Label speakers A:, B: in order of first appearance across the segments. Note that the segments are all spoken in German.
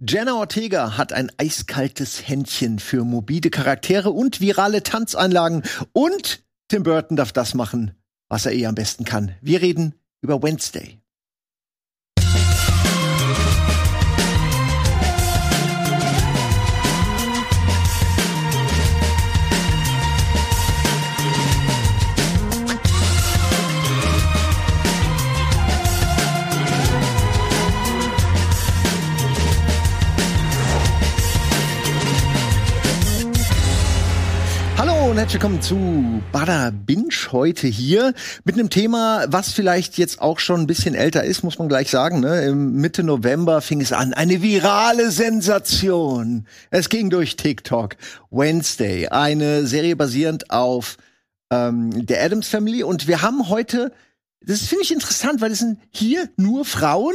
A: Jenna Ortega hat ein eiskaltes Händchen für mobile Charaktere und virale Tanzeinlagen. Und Tim Burton darf das machen, was er eh am besten kann. Wir reden über Wednesday. Und herzlich willkommen zu Bada Binge heute hier mit einem Thema, was vielleicht jetzt auch schon ein bisschen älter ist, muss man gleich sagen. Ne? Im Mitte November fing es an, eine virale Sensation. Es ging durch TikTok. Wednesday, eine Serie basierend auf ähm, der Adams Family und wir haben heute, das finde ich interessant, weil es sind hier nur Frauen.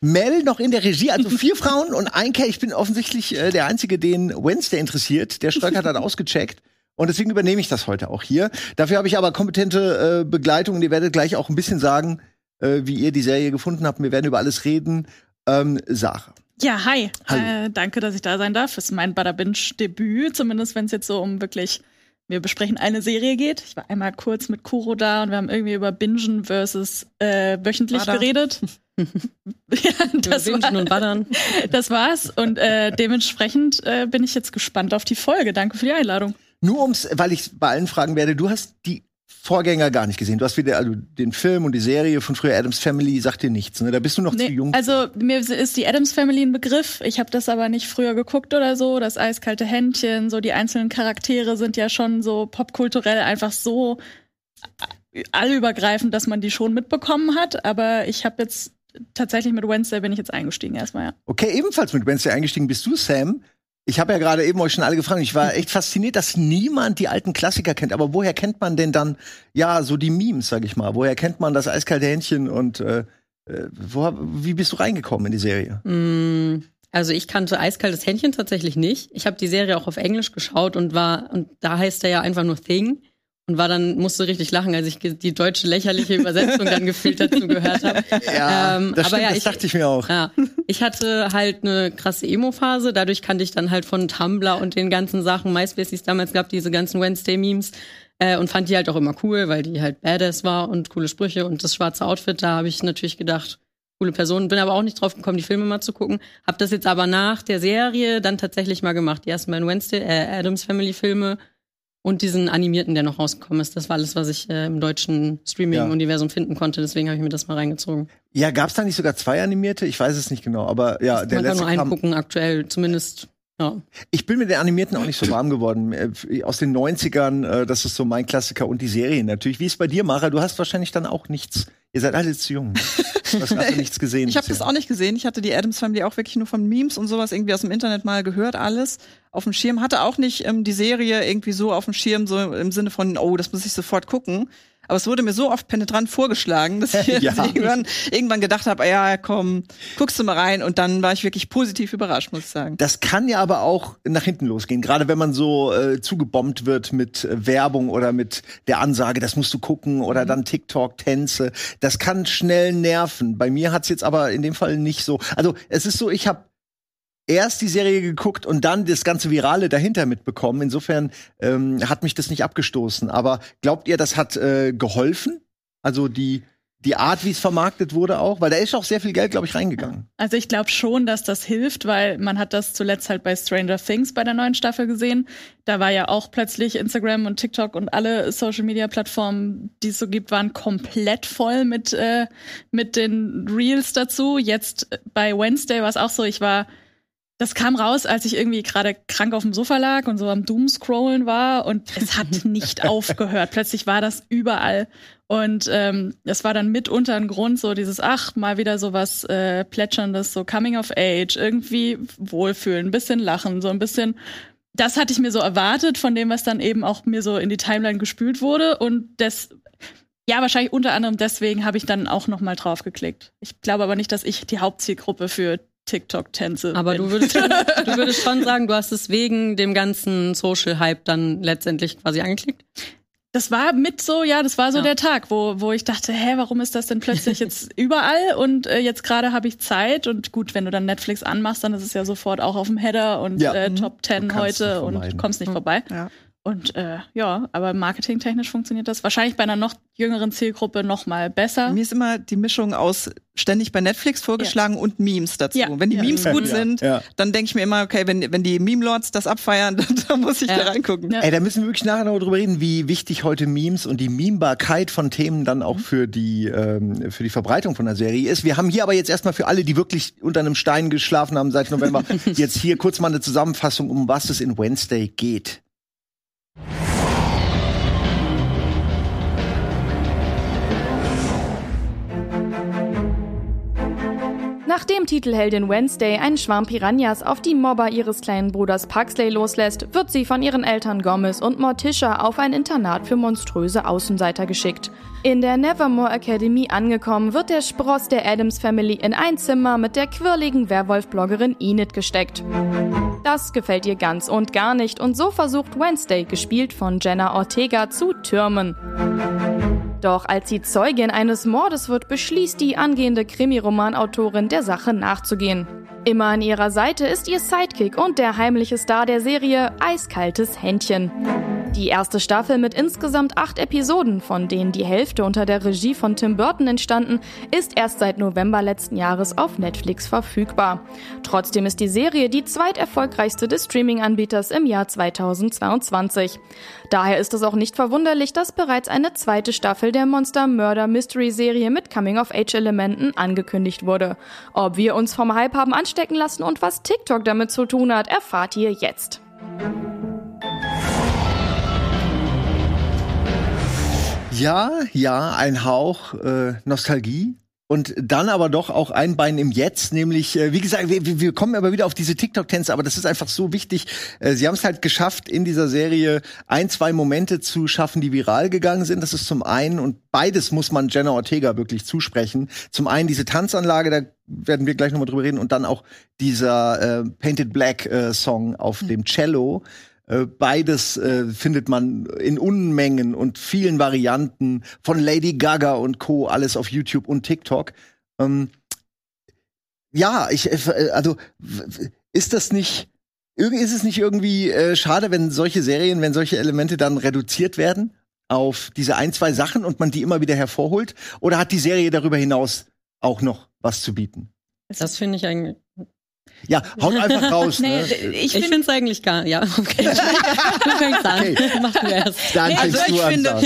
A: Mel noch in der Regie, also vier Frauen und ein Kerl. Ich bin offensichtlich äh, der Einzige, den Wednesday interessiert. Der Stolk hat dann ausgecheckt. Und deswegen übernehme ich das heute auch hier. Dafür habe ich aber kompetente äh, Begleitung und ihr werdet gleich auch ein bisschen sagen, äh, wie ihr die Serie gefunden habt. Wir werden über alles reden. Ähm, Sarah.
B: Ja, hi. Äh, danke, dass ich da sein darf. Das ist mein Bada Binge-Debüt, zumindest wenn es jetzt so um wirklich, wir besprechen eine Serie geht. Ich war einmal kurz mit Kuro da und wir haben irgendwie über Bingen versus äh, wöchentlich
C: Bada.
B: geredet. ja, das,
C: Bingen
B: war,
C: und Baddern.
B: das war's. Und äh, dementsprechend äh, bin ich jetzt gespannt auf die Folge. Danke für die Einladung.
A: Nur ums, weil ich bei allen fragen werde, du hast die Vorgänger gar nicht gesehen. Du hast wieder also den Film und die Serie von früher Adams Family sagt dir nichts, ne? Da bist du noch zu
B: Nee,
A: jung.
B: also mir ist die Adams Family ein Begriff. Ich habe das aber nicht früher geguckt oder so. Das eiskalte Händchen, so die einzelnen Charaktere sind ja schon so popkulturell einfach so allübergreifend, dass man die schon mitbekommen hat. Aber ich habe jetzt tatsächlich mit Wednesday bin ich jetzt eingestiegen erstmal, ja.
A: Okay, ebenfalls mit Wednesday eingestiegen bist du, Sam. Ich habe ja gerade eben euch schon alle gefragt. Ich war echt fasziniert, dass niemand die alten Klassiker kennt. Aber woher kennt man denn dann, ja, so die Memes, sag ich mal? Woher kennt man das eiskalte Händchen und äh, äh, wo, wie bist du reingekommen in die Serie?
C: Mm, Also ich kannte Eiskaltes Händchen tatsächlich nicht. Ich habe die Serie auch auf Englisch geschaut und war, und da heißt er ja einfach nur Thing. Und war dann, musste richtig lachen, als ich die deutsche lächerliche Übersetzung dann gefühlt dazu gehört habe.
A: Ja,
C: Ähm,
A: das,
C: aber
A: stimmt,
C: ja,
A: das
C: ich-
A: dachte ich mir auch.
C: Ja, ich hatte halt eine krasse Emo-Phase. Dadurch kannte ich dann halt von Tumblr und den ganzen Sachen, MySpace, die es damals gab, diese ganzen Wednesday-Memes. Äh, und fand die halt auch immer cool, weil die halt badass war und coole Sprüche und das schwarze Outfit, da habe ich natürlich gedacht, coole Person. Bin aber auch nicht drauf gekommen, die Filme mal zu gucken. Hab das jetzt aber nach der Serie dann tatsächlich mal gemacht. Die ersten beiden Wednesday, äh, Adams Family Filme und diesen animierten, der noch rausgekommen ist. Das war alles, was ich äh, im deutschen Streaming-Universum finden konnte. Deswegen habe ich mir das mal reingezogen.
A: Ja, gab's da nicht sogar zwei animierte? Ich weiß es nicht genau, aber ja, der
C: Man kann
A: letzte
C: nur einen gucken, aktuell zumindest. Ja.
A: Ich bin mit den Animierten auch nicht so warm geworden. Äh, Aus den 90ern, äh, das ist so mein Klassiker und die Serien natürlich. Wie ist bei dir, Mara? Du hast wahrscheinlich dann auch nichts. Ihr seid alle zu jung. Du hast also nichts gesehen.
D: Ich habe das auch nicht gesehen. Ich hatte die Adams Family auch wirklich nur von Memes und sowas irgendwie aus dem Internet mal gehört, alles auf dem Schirm. Hatte auch nicht ähm, die Serie irgendwie so auf dem Schirm, so im Sinne von, oh, das muss ich sofort gucken. Aber es wurde mir so oft penetrant vorgeschlagen, dass ich
A: Ja.
D: irgendwann, irgendwann gedacht habe, ja, komm, guckst du mal rein. Und dann war ich wirklich positiv überrascht, muss ich sagen.
A: Das kann ja aber auch nach hinten losgehen, gerade wenn man so äh, zugebombt wird mit äh, Werbung oder mit der Ansage, das musst du gucken oder dann TikTok, Tänze. Das kann schnell nerven. Bei mir hat's jetzt aber in dem Fall nicht so. Also es ist so, ich habe erst die Serie geguckt und dann das ganze Virale dahinter mitbekommen. Insofern ähm, hat mich das nicht abgestoßen. Aber glaubt ihr, das hat äh, geholfen? Also die die Art, wie es vermarktet wurde auch, weil da ist auch sehr viel Geld, glaube ich, reingegangen.
B: Also ich glaube schon, dass das hilft, weil man hat das zuletzt halt bei Stranger Things bei der neuen Staffel gesehen. Da war ja auch plötzlich Instagram und TikTok und alle Social-Media-Plattformen, die es so gibt, waren komplett voll mit, äh, mit den Reels dazu. Jetzt bei Wednesday war es auch so, ich war das kam raus, als ich irgendwie gerade krank auf dem Sofa lag und so am Doomscrollen war und es hat nicht aufgehört. Plötzlich war das überall. Und ähm, das war dann mitunter ein Grund, so dieses, ach, mal wieder so was äh, Plätscherndes, so Coming of Age, irgendwie wohlfühlen, ein bisschen lachen, so ein bisschen. Das hatte ich mir so erwartet, von dem, was dann eben auch mir so in die Timeline gespült wurde. Und das, ja, wahrscheinlich unter anderem deswegen habe ich dann auch noch mal drauf geklickt. Ich glaube aber nicht, dass ich die Hauptzielgruppe für TikTok-Tänze
C: Aber
B: bin.
C: du würdest, schon, du würdest schon sagen, du hast es wegen dem ganzen Social-Hype dann letztendlich quasi angeklickt?
B: das war mit so, ja, das war so
C: Ja.
B: der Tag, wo, wo ich dachte, hä, warum ist das denn plötzlich jetzt überall und äh, jetzt gerade habe ich Zeit und gut, wenn du dann Netflix anmachst, dann ist es ja sofort auch auf dem Header und
A: Ja.
B: äh,
D: Mhm.
B: Top 10
A: Du kannst
B: heute und kommst nicht
C: Mhm.
B: vorbei.
D: Ja.
B: Und äh, ja, aber marketingtechnisch funktioniert das wahrscheinlich bei einer noch jüngeren Zielgruppe noch mal besser.
D: Mir ist immer die Mischung aus ständig bei Netflix vorgeschlagen und Memes dazu.
B: Ja.
D: Wenn die
B: Ja.
D: Memes
A: Ja.
D: gut
A: Ja.
D: sind,
A: Ja.
D: dann denke ich mir immer, okay, wenn, wenn die Meme-Lords das abfeiern, dann, dann muss ich
B: Ja.
D: da reingucken.
B: Ja.
A: Ey, da müssen wir wirklich nachher noch drüber reden, wie wichtig heute Memes und die Memebarkeit von Themen dann auch für die ähm, für die Verbreitung von der Serie ist. Wir haben hier aber jetzt erstmal für alle, die wirklich unter einem Stein geschlafen haben seit November, jetzt hier kurz mal eine Zusammenfassung, um was es in Wednesday geht.
E: Nachdem Titelheldin Wednesday einen Schwarm Piranhas auf die Mobber ihres kleinen Bruders Paxley loslässt, wird sie von ihren Eltern Gomez und Morticia auf ein Internat für monströse Außenseiter geschickt. In der Nevermore Academy angekommen, wird der Spross der Adams Family in ein Zimmer mit der quirligen Werwolf-Bloggerin Enid gesteckt. Das gefällt ihr ganz und gar nicht und so versucht Wednesday, gespielt von Jenna Ortega, zu türmen. Doch als sie Zeugin eines Mordes wird, beschließt die angehende Krimiromanautorin der Sache nachzugehen. Immer an ihrer Seite ist ihr Sidekick und der heimliche Star der Serie Eiskaltes Händchen. Die erste Staffel mit insgesamt acht Episoden, von denen die Hälfte unter der Regie von Tim Burton entstanden, ist erst seit November letzten Jahres auf Netflix verfügbar. Trotzdem ist die Serie die zweiterfolgreichste des Streaming-Anbieters im Jahr 2022. Daher ist es auch nicht verwunderlich, dass bereits eine zweite Staffel der Monster Murder Mystery Serie mit Coming-of-Age-Elementen angekündigt wurde. Ob wir uns vom Hype haben anstecken lassen und was TikTok damit zu tun hat, erfahrt ihr jetzt.
A: Ja, ja, ein Hauch äh, Nostalgie. Und dann aber doch auch ein Bein im Jetzt, nämlich, äh, wie gesagt, wir, wir kommen aber wieder auf diese TikTok-Tänze, aber das ist einfach so wichtig. Äh, sie haben es halt geschafft, in dieser Serie ein, zwei Momente zu schaffen, die viral gegangen sind. Das ist zum einen, und beides muss man Jenna Ortega wirklich zusprechen. Zum einen diese Tanzanlage, da werden wir gleich nochmal drüber reden, und dann auch dieser äh, Painted Black äh, Song auf dem Cello. Äh, Beides äh, findet man in Unmengen und vielen Varianten von Lady Gaga und Co. alles auf YouTube und TikTok. Ähm, ja, ich äh, also ist das nicht ist es nicht irgendwie äh, schade, wenn solche Serien, wenn solche Elemente dann reduziert werden auf diese ein zwei Sachen und man die immer wieder hervorholt? Oder hat die Serie darüber hinaus auch noch was zu bieten?
C: Das finde ich eigentlich.
A: Ja, haut einfach raus.
B: Nee,
A: ne?
B: ich
C: Ich
B: finde
C: finde es eigentlich gar. Ja, okay. du fängst an.
A: Okay.
C: Machen wir erst.
A: Dann
B: Nee, also
A: du
B: ich finde-.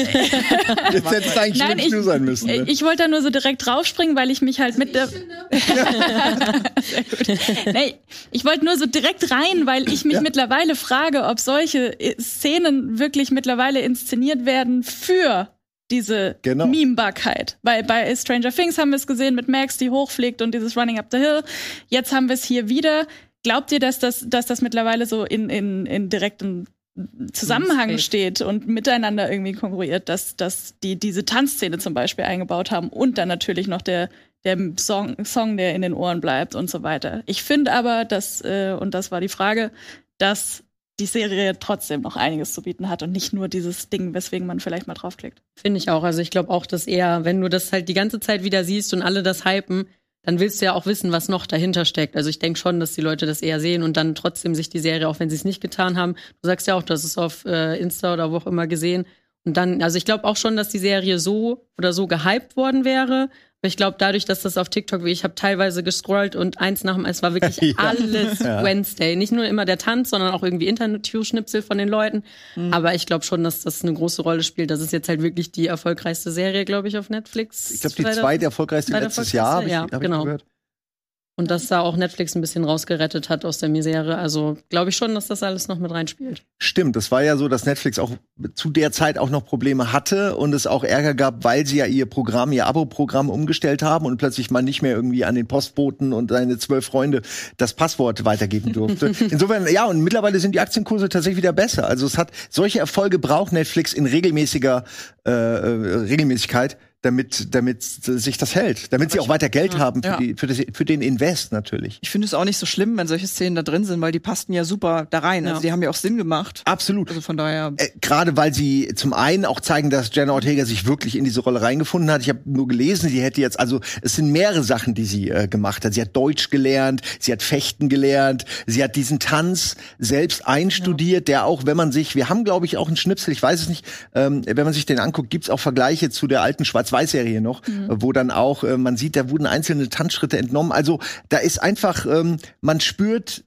A: Jetzt hättest du eigentlich
B: Nein, ich-
A: du sein müssen. Ne?
B: Ich wollte da nur so direkt draufspringen, weil ich mich halt mit der. Sehr gut. Nee, ich wollte nur so direkt rein, weil ich mich
A: Ja.
B: mittlerweile frage, ob solche äh, Szenen wirklich mittlerweile inszeniert werden für diese
A: Genau.
B: Memebarkeit. Weil bei Stranger Things haben wir es gesehen mit Max, die hochfliegt und dieses Running Up the Hill. Jetzt haben wir es hier wieder. Glaubt ihr, dass das, dass das mittlerweile so in, in, in direktem Zusammenhang
C: Steht.
B: und miteinander irgendwie konkurriert, dass, dass die diese Tanzszene zum Beispiel eingebaut haben und dann natürlich noch der, der Song, Song, der in den Ohren bleibt und so weiter. Ich finde aber, dass, äh, und das war die Frage, dass die Serie trotzdem noch einiges zu bieten hat und nicht nur dieses Ding, weswegen man vielleicht mal draufklickt.
C: Finde ich auch. Also ich glaube auch, dass eher, wenn du das halt die ganze Zeit wieder siehst und alle das hypen, dann willst du ja auch wissen, was noch dahinter steckt. Also ich denke schon, dass die Leute das eher sehen und dann trotzdem sich die Serie, auch wenn sie es nicht getan haben, du sagst ja auch, du hast es auf äh, Insta oder wo auch immer gesehen. Und dann, also ich glaube auch schon, dass die Serie so oder so gehypt worden wäre. Aber ich glaube, dadurch, dass das auf TikTok, wie ich habe teilweise gescrollt und eins nach dem, es war wirklich
A: Ja.
C: alles
A: Ja.
C: Wednesday. Nicht nur immer der Tanz, sondern auch irgendwie Interview-Schnipsel von den Leuten.
A: Mhm.
C: Aber ich glaube schon, dass das eine große Rolle spielt. Das ist jetzt halt wirklich die erfolgreichste Serie, glaube ich, auf Netflix.
A: Ich glaube, die zweite erfolgreichste letztes Jahr, habe ich,
C: erfolgreichste,
A: hab
C: ja,
A: ich
C: genau.
A: gehört.
C: Und dass da auch Netflix ein bisschen rausgerettet hat aus der Misere. Also glaube ich schon, dass das alles noch mit reinspielt.
A: Stimmt, es war ja so, dass Netflix auch zu der Zeit auch noch Probleme hatte und es auch Ärger gab, weil sie ja ihr Programm, ihr Abo-Programm umgestellt haben und plötzlich man nicht mehr irgendwie an den Postboten und seine zwölf Freunde das Passwort weitergeben durfte. Insofern, ja, und mittlerweile sind die Aktienkurse tatsächlich wieder besser. Also es hat solche Erfolge braucht Netflix in regelmäßiger äh, äh, Regelmäßigkeit, damit, damit sich das hält, damit sie auch weiter Geld haben für,
D: Ja.
A: die, für, das, für den Invest natürlich.
D: Ich finde es auch nicht so schlimm, wenn solche Szenen da drin sind, weil die passten ja super da rein.
C: Ja.
D: Also die haben ja auch Sinn gemacht.
A: Absolut.
D: Also von daher.
A: Äh, Gerade weil sie zum einen auch zeigen, dass Jenna Ortega sich wirklich in diese Rolle reingefunden hat. Ich habe nur gelesen, sie hätte jetzt, also es sind mehrere Sachen, die sie äh, gemacht hat. Sie hat Deutsch gelernt, sie hat Fechten gelernt, sie hat diesen Tanz selbst einstudiert, der auch, wenn man sich, wir haben glaube ich auch einen Schnipsel, ich weiß es nicht, ähm, wenn man sich den anguckt, gibt's auch Vergleiche zu der alten Schwarz-Weiß-Serie noch, äh, wo dann auch, äh, man sieht, da wurden einzelne Tanzschritte entnommen. Also da ist einfach, ähm, man spürt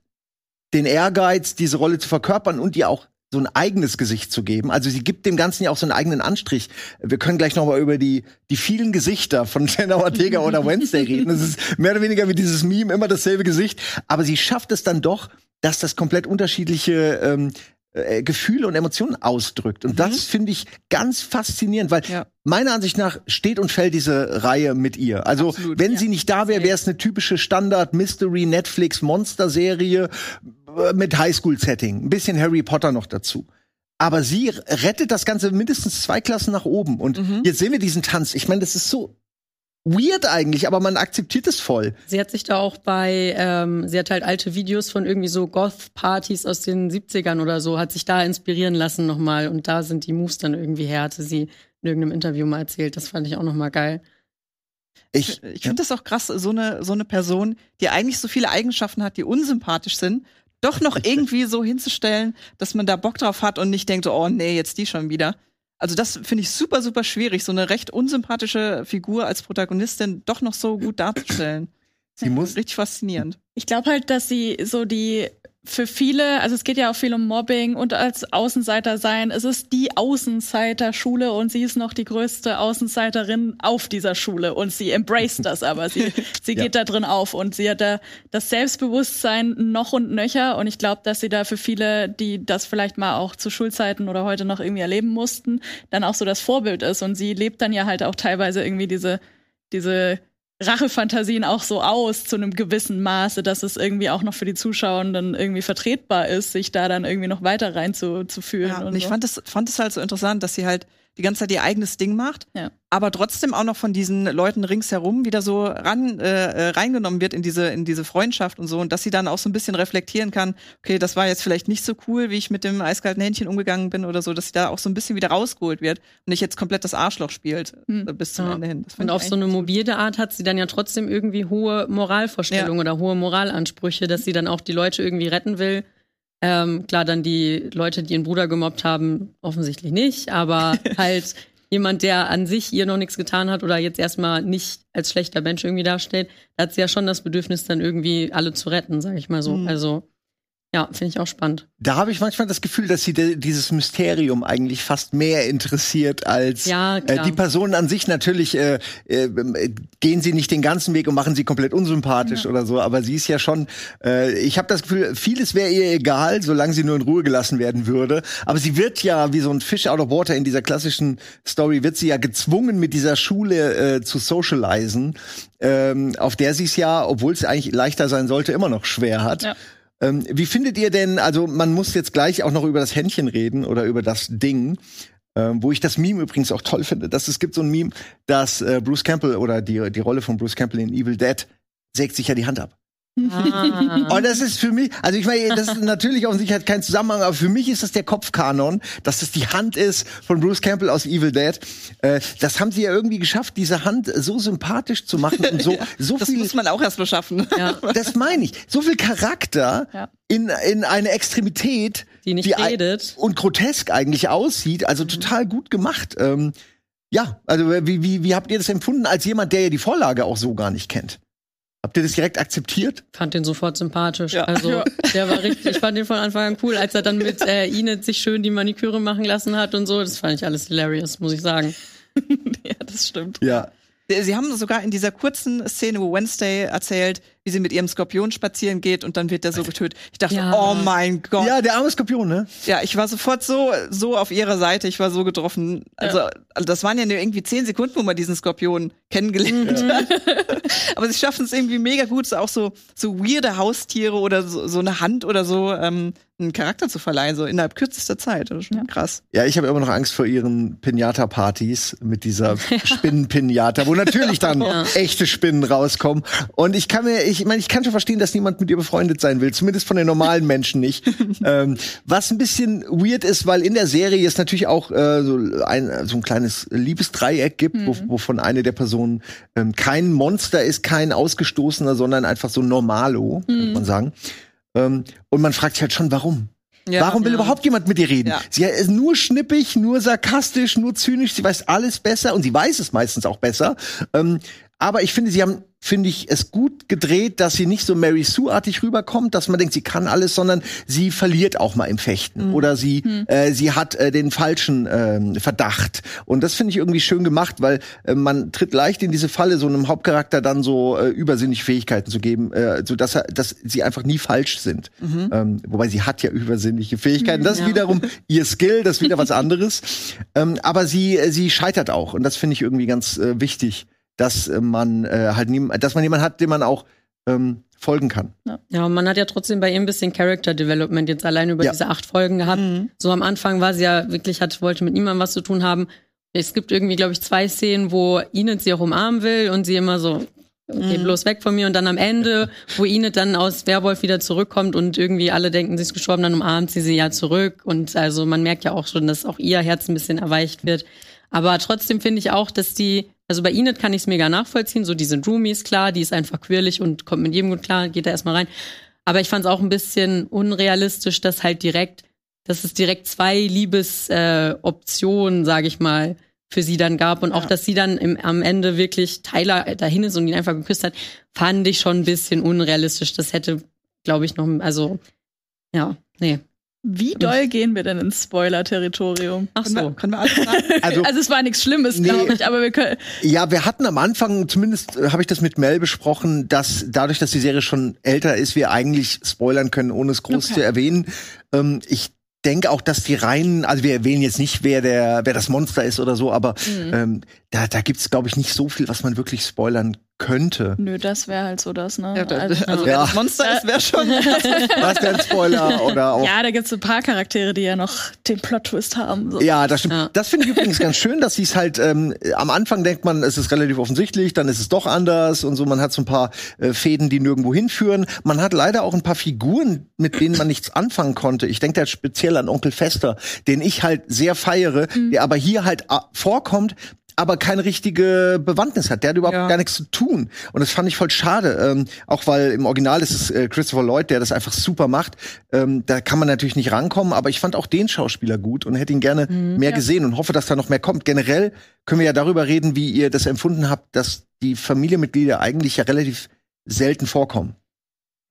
A: den Ehrgeiz, diese Rolle zu verkörpern und ihr auch so ein eigenes Gesicht zu geben. Also sie gibt dem Ganzen ja auch so einen eigenen Anstrich. Wir können gleich noch mal über die die vielen Gesichter von Jenna Ortega oder Wednesday reden. Das ist mehr oder weniger wie dieses Meme immer dasselbe Gesicht, aber sie schafft es dann doch, dass das komplett unterschiedliche ähm, äh, Gefühle und Emotionen ausdrückt. Und das finde ich ganz faszinierend, weil
D: Ja.
A: meiner Ansicht nach steht und fällt diese Reihe mit ihr. Also
D: Absolut,
A: wenn
D: ja.
A: sie nicht da wäre, wäre es eine typische Standard Mystery Netflix Monster Serie äh, mit Highschool-Setting. Ein bisschen Harry Potter noch dazu. Aber sie rettet das Ganze mindestens zwei Klassen nach oben. Und jetzt sehen wir diesen Tanz. Ich meine, das ist so weird eigentlich, aber man akzeptiert es voll.
C: Sie hat sich da auch bei, ähm, sie hat halt alte Videos von irgendwie so Goth-Partys aus den 70ern oder so, hat sich da inspirieren lassen nochmal und da sind die Moves dann irgendwie her, hatte sie in irgendeinem Interview mal erzählt. Das fand ich auch nochmal geil.
A: Ich,
D: Ich finde das auch krass, so eine, so eine Person, die eigentlich so viele Eigenschaften hat, die unsympathisch sind, doch noch irgendwie so hinzustellen, dass man da Bock drauf hat und nicht denkt, so, oh nee, jetzt die schon wieder. Also das finde ich super, super schwierig, so eine recht unsympathische Figur als Protagonistin doch noch so gut darzustellen.
A: sie muss
D: Richtig faszinierend.
B: Ich glaube halt, dass sie so die für viele, also es geht ja auch viel um Mobbing und als Außenseiter sein. Es ist die Außenseiterschule und sie ist noch die größte Außenseiterin auf dieser Schule und sie embraced das aber. Sie, sie geht da drin auf und sie hat da das Selbstbewusstsein noch und nöcher und ich glaube, dass sie da für viele, die das vielleicht mal auch zu Schulzeiten oder heute noch irgendwie erleben mussten, dann auch so das Vorbild ist und sie lebt dann ja halt auch teilweise irgendwie diese, diese Rachefantasien auch so aus zu einem gewissen Maße, dass es irgendwie auch noch für die Zuschauer dann irgendwie vertretbar ist, sich da dann irgendwie noch weiter reinzufühlen.
D: Ja,
B: und
D: und ich
B: so.
D: fand es fand es halt so interessant, dass sie halt die ganze Zeit ihr eigenes Ding macht,
B: Ja.
D: aber trotzdem auch noch von diesen Leuten ringsherum wieder so ran äh, äh, reingenommen wird in diese in diese Freundschaft und so und dass sie dann auch so ein bisschen reflektieren kann, okay, das war jetzt vielleicht nicht so cool, wie ich mit dem eiskalten Händchen umgegangen bin oder so, dass sie da auch so ein bisschen wieder rausgeholt wird und nicht jetzt komplett das Arschloch spielt
B: Hm.
D: äh, bis zum
C: Ja.
D: Ende hin.
C: Und auf so eine mobile Art hat sie dann ja trotzdem irgendwie hohe Moralvorstellungen oder hohe Moralansprüche, dass sie dann auch die Leute irgendwie retten will. Ähm, klar, dann die Leute, die ihren Bruder gemobbt haben, offensichtlich nicht, aber halt jemand, der an sich ihr noch nichts getan hat oder jetzt erstmal nicht als schlechter Mensch irgendwie dasteht, da hat sie ja schon das Bedürfnis, dann irgendwie alle zu retten, sag ich mal so.
D: Mhm.
C: Also, ja, finde ich auch spannend.
A: Da habe ich manchmal das Gefühl, dass sie dieses Mysterium eigentlich fast mehr interessiert als
C: Ja,
A: äh, die Personen an sich. Natürlich äh, äh, gehen sie nicht den ganzen Weg und machen sie komplett unsympathisch oder so, aber sie ist ja schon. Äh, ich habe das Gefühl, vieles wäre ihr egal, solange sie nur in Ruhe gelassen werden würde. Aber sie wird ja wie so ein Fish out of water in dieser klassischen Story wird sie ja gezwungen mit dieser Schule äh, zu socialisen, ähm, auf der sie es ja, obwohl es eigentlich leichter sein sollte, immer noch schwer hat.
B: Ja.
A: Ähm, wie findet ihr denn, also man muss jetzt gleich auch noch über das Händchen reden oder über das Ding, ähm, wo ich das Meme übrigens auch toll finde, dass es gibt so ein Meme, dass äh, Bruce Campbell oder die, die Rolle von Bruce Campbell in Evil Dead sägt sich ja die Hand ab.
C: Ah.
A: Und das ist für mich, also ich meine, das ist natürlich offensichtlich hat keinen Zusammenhang, aber für mich ist das der Kopfkanon, dass das die Hand ist von Bruce Campbell aus Evil Dead. Äh, das haben sie ja irgendwie geschafft, diese Hand so sympathisch zu machen und so, so
D: das
A: viel
D: muss man auch erst mal schaffen.
C: ja.
A: das meine ich. So viel Charakter
B: Ja.
A: in, in eine Extremität,
C: Die nicht
A: ei-
C: redet.
A: und grotesk eigentlich aussieht. Also total gut gemacht. Ähm, ja, also wie, wie, wie habt ihr das empfunden als jemand, der ja die Vorlage auch so gar nicht kennt? Habt ihr das direkt akzeptiert?
C: fand den sofort sympathisch.
D: Ja.
C: Also
B: Ja.
C: der war richtig, ich fand den von Anfang an cool, als er dann mit äh, Enid sich schön die Maniküre machen lassen hat und so. Das fand ich alles hilarious, muss ich sagen.
B: ja, das stimmt.
A: Ja.
D: Sie haben sogar in dieser kurzen Szene, wo Wednesday erzählt, wie sie mit ihrem Skorpion spazieren geht und dann wird der so getötet. Ich dachte,
C: Ja.
D: oh mein Gott.
A: Ja, der arme Skorpion, ne?
D: Ja, ich war sofort so, so auf ihrer Seite. Ich war so getroffen. Also, also das waren ja nur irgendwie zehn Sekunden, wo man diesen Skorpion kennengelernt hat. Aber sie schaffen es irgendwie mega gut, so auch so, so weirde Haustiere oder so, so eine Hand oder so ähm, einen Charakter zu verleihen, so innerhalb kürzester Zeit. Das ist schon krass.
A: Ja, ich habe immer noch Angst vor ihren Pinata-Partys mit dieser Spinnen-Pinata, wo natürlich dann
C: Ja.
A: echte Spinnen rauskommen. Und ich kann mir, ich meine, ich kann schon verstehen, dass niemand mit ihr befreundet sein will, zumindest von den normalen Menschen nicht. ähm, was ein bisschen weird ist, weil in der Serie es natürlich auch äh, so, ein, so ein kleines Liebesdreieck gibt, wo, wovon eine der Personen ähm, kein Monster ist, kein Ausgestoßener, sondern einfach so ein Normalo, könnte man sagen. Ähm, und man fragt sich halt schon, warum?
D: Ja.
A: Warum will
C: Ja.
A: überhaupt jemand mit ihr reden?
D: Ja.
A: Sie ist nur schnippig, nur sarkastisch, nur zynisch. Sie weiß alles besser und sie weiß es meistens auch besser. Ähm, aber ich finde, sie haben, finde ich, es gut gedreht, dass sie nicht so Mary Sue-artig rüberkommt, dass man denkt, sie kann alles, sondern sie verliert auch mal im Fechten oder sie, äh, sie hat äh, den falschen ähm, Verdacht. Und das finde ich irgendwie schön gemacht, weil äh, man tritt leicht in diese Falle, so einem Hauptcharakter dann so äh, übersinnliche Fähigkeiten zu geben, äh, so dass er, dass sie einfach nie falsch sind. Ähm, wobei sie hat ja übersinnliche Fähigkeiten. Das ist
C: Ja.
A: wiederum ihr Skill, das ist wieder was anderes. ähm, aber sie, äh, sie scheitert auch. Und das finde ich irgendwie ganz äh, wichtig, dass äh, man äh, halt nie, dass man jemanden hat, dem man auch ähm, folgen kann.
C: Ja, und man hat ja trotzdem bei ihr ein bisschen Character Development jetzt allein über
A: Ja.
C: diese acht Folgen gehabt.
D: Mhm.
C: So am Anfang war sie ja wirklich, hat, wollte mit niemandem was zu tun haben. Es gibt irgendwie, glaube ich, zwei Szenen, wo Enid sie auch umarmen will und sie immer so, geh bloß weg von mir. Und dann am Ende, wo Enid dann aus Werwolf wieder zurückkommt und irgendwie alle denken, sie ist gestorben, dann umarmt sie sie ja zurück. Und also man merkt ja auch schon, dass auch ihr Herz ein bisschen erweicht wird. Aber trotzdem finde ich auch, dass die, also bei Enid kann ich es mega nachvollziehen, so die sind Roomies, klar, die ist einfach quirlig und kommt mit jedem gut klar, geht da erstmal rein. Aber ich fand es auch ein bisschen unrealistisch, dass halt direkt, dass es direkt zwei Liebesoptionen, äh, Optionen, sag ich mal, für sie dann gab und auch, dass sie dann im, am Ende wirklich Tyler dahin ist und ihn einfach geküsst hat, fand ich schon ein bisschen unrealistisch. Das hätte, glaube ich, noch, also, ja, nee.
B: Wie doll gehen wir denn ins Spoiler-Territorium?
C: Ach
D: Können wir,
C: so.
D: können wir alles sagen?
A: Also,
B: Also es war nichts Schlimmes,
A: Nee.
B: glaube ich, aber wir können.
A: Ja, wir hatten am Anfang, zumindest äh, habe ich das mit Mel besprochen, dass dadurch, dass die Serie schon älter ist, wir eigentlich spoilern können, ohne es groß
B: Okay.
A: zu erwähnen. Ähm, ich denke auch, dass die reinen, also wir erwähnen jetzt nicht, wer der, wer das Monster ist oder so, aber ähm, da, da gibt's glaube ich, nicht so viel, was man wirklich spoilern könnte.
B: Nö, das wäre halt so das, ne?
D: Ja, da,
B: also,
D: also,
A: Ja.
D: das Monster ist, wäre schon.
A: Was denn Spoiler oder auch
B: ja, da gibt's ein paar Charaktere, die ja noch den Plot-Twist haben. So.
A: Ja, das stimmt.
C: Ja.
A: Das finde ich übrigens ganz schön, dass sie es halt ähm, am Anfang denkt man, es ist relativ offensichtlich, dann ist es doch anders und so. Man hat so ein paar äh, Fäden, die nirgendwo hinführen. Man hat leider auch ein paar Figuren, mit denen man nichts anfangen konnte. Ich denke da speziell an Onkel Fester, den ich halt sehr feiere, der aber hier halt äh, vorkommt aber keine richtige Bewandtnis hat. Der hat überhaupt
D: Ja.
A: gar nichts zu tun. Und das fand ich voll schade. Ähm, auch weil im Original ist es äh, Christopher Lloyd, der das einfach super macht. Ähm, da kann man natürlich nicht rankommen, aber ich fand auch den Schauspieler gut und hätte ihn gerne mehr
B: Ja.
A: gesehen und hoffe, dass da noch mehr kommt. Generell können wir ja darüber reden, wie ihr das empfunden habt, dass die Familienmitglieder eigentlich ja relativ selten vorkommen.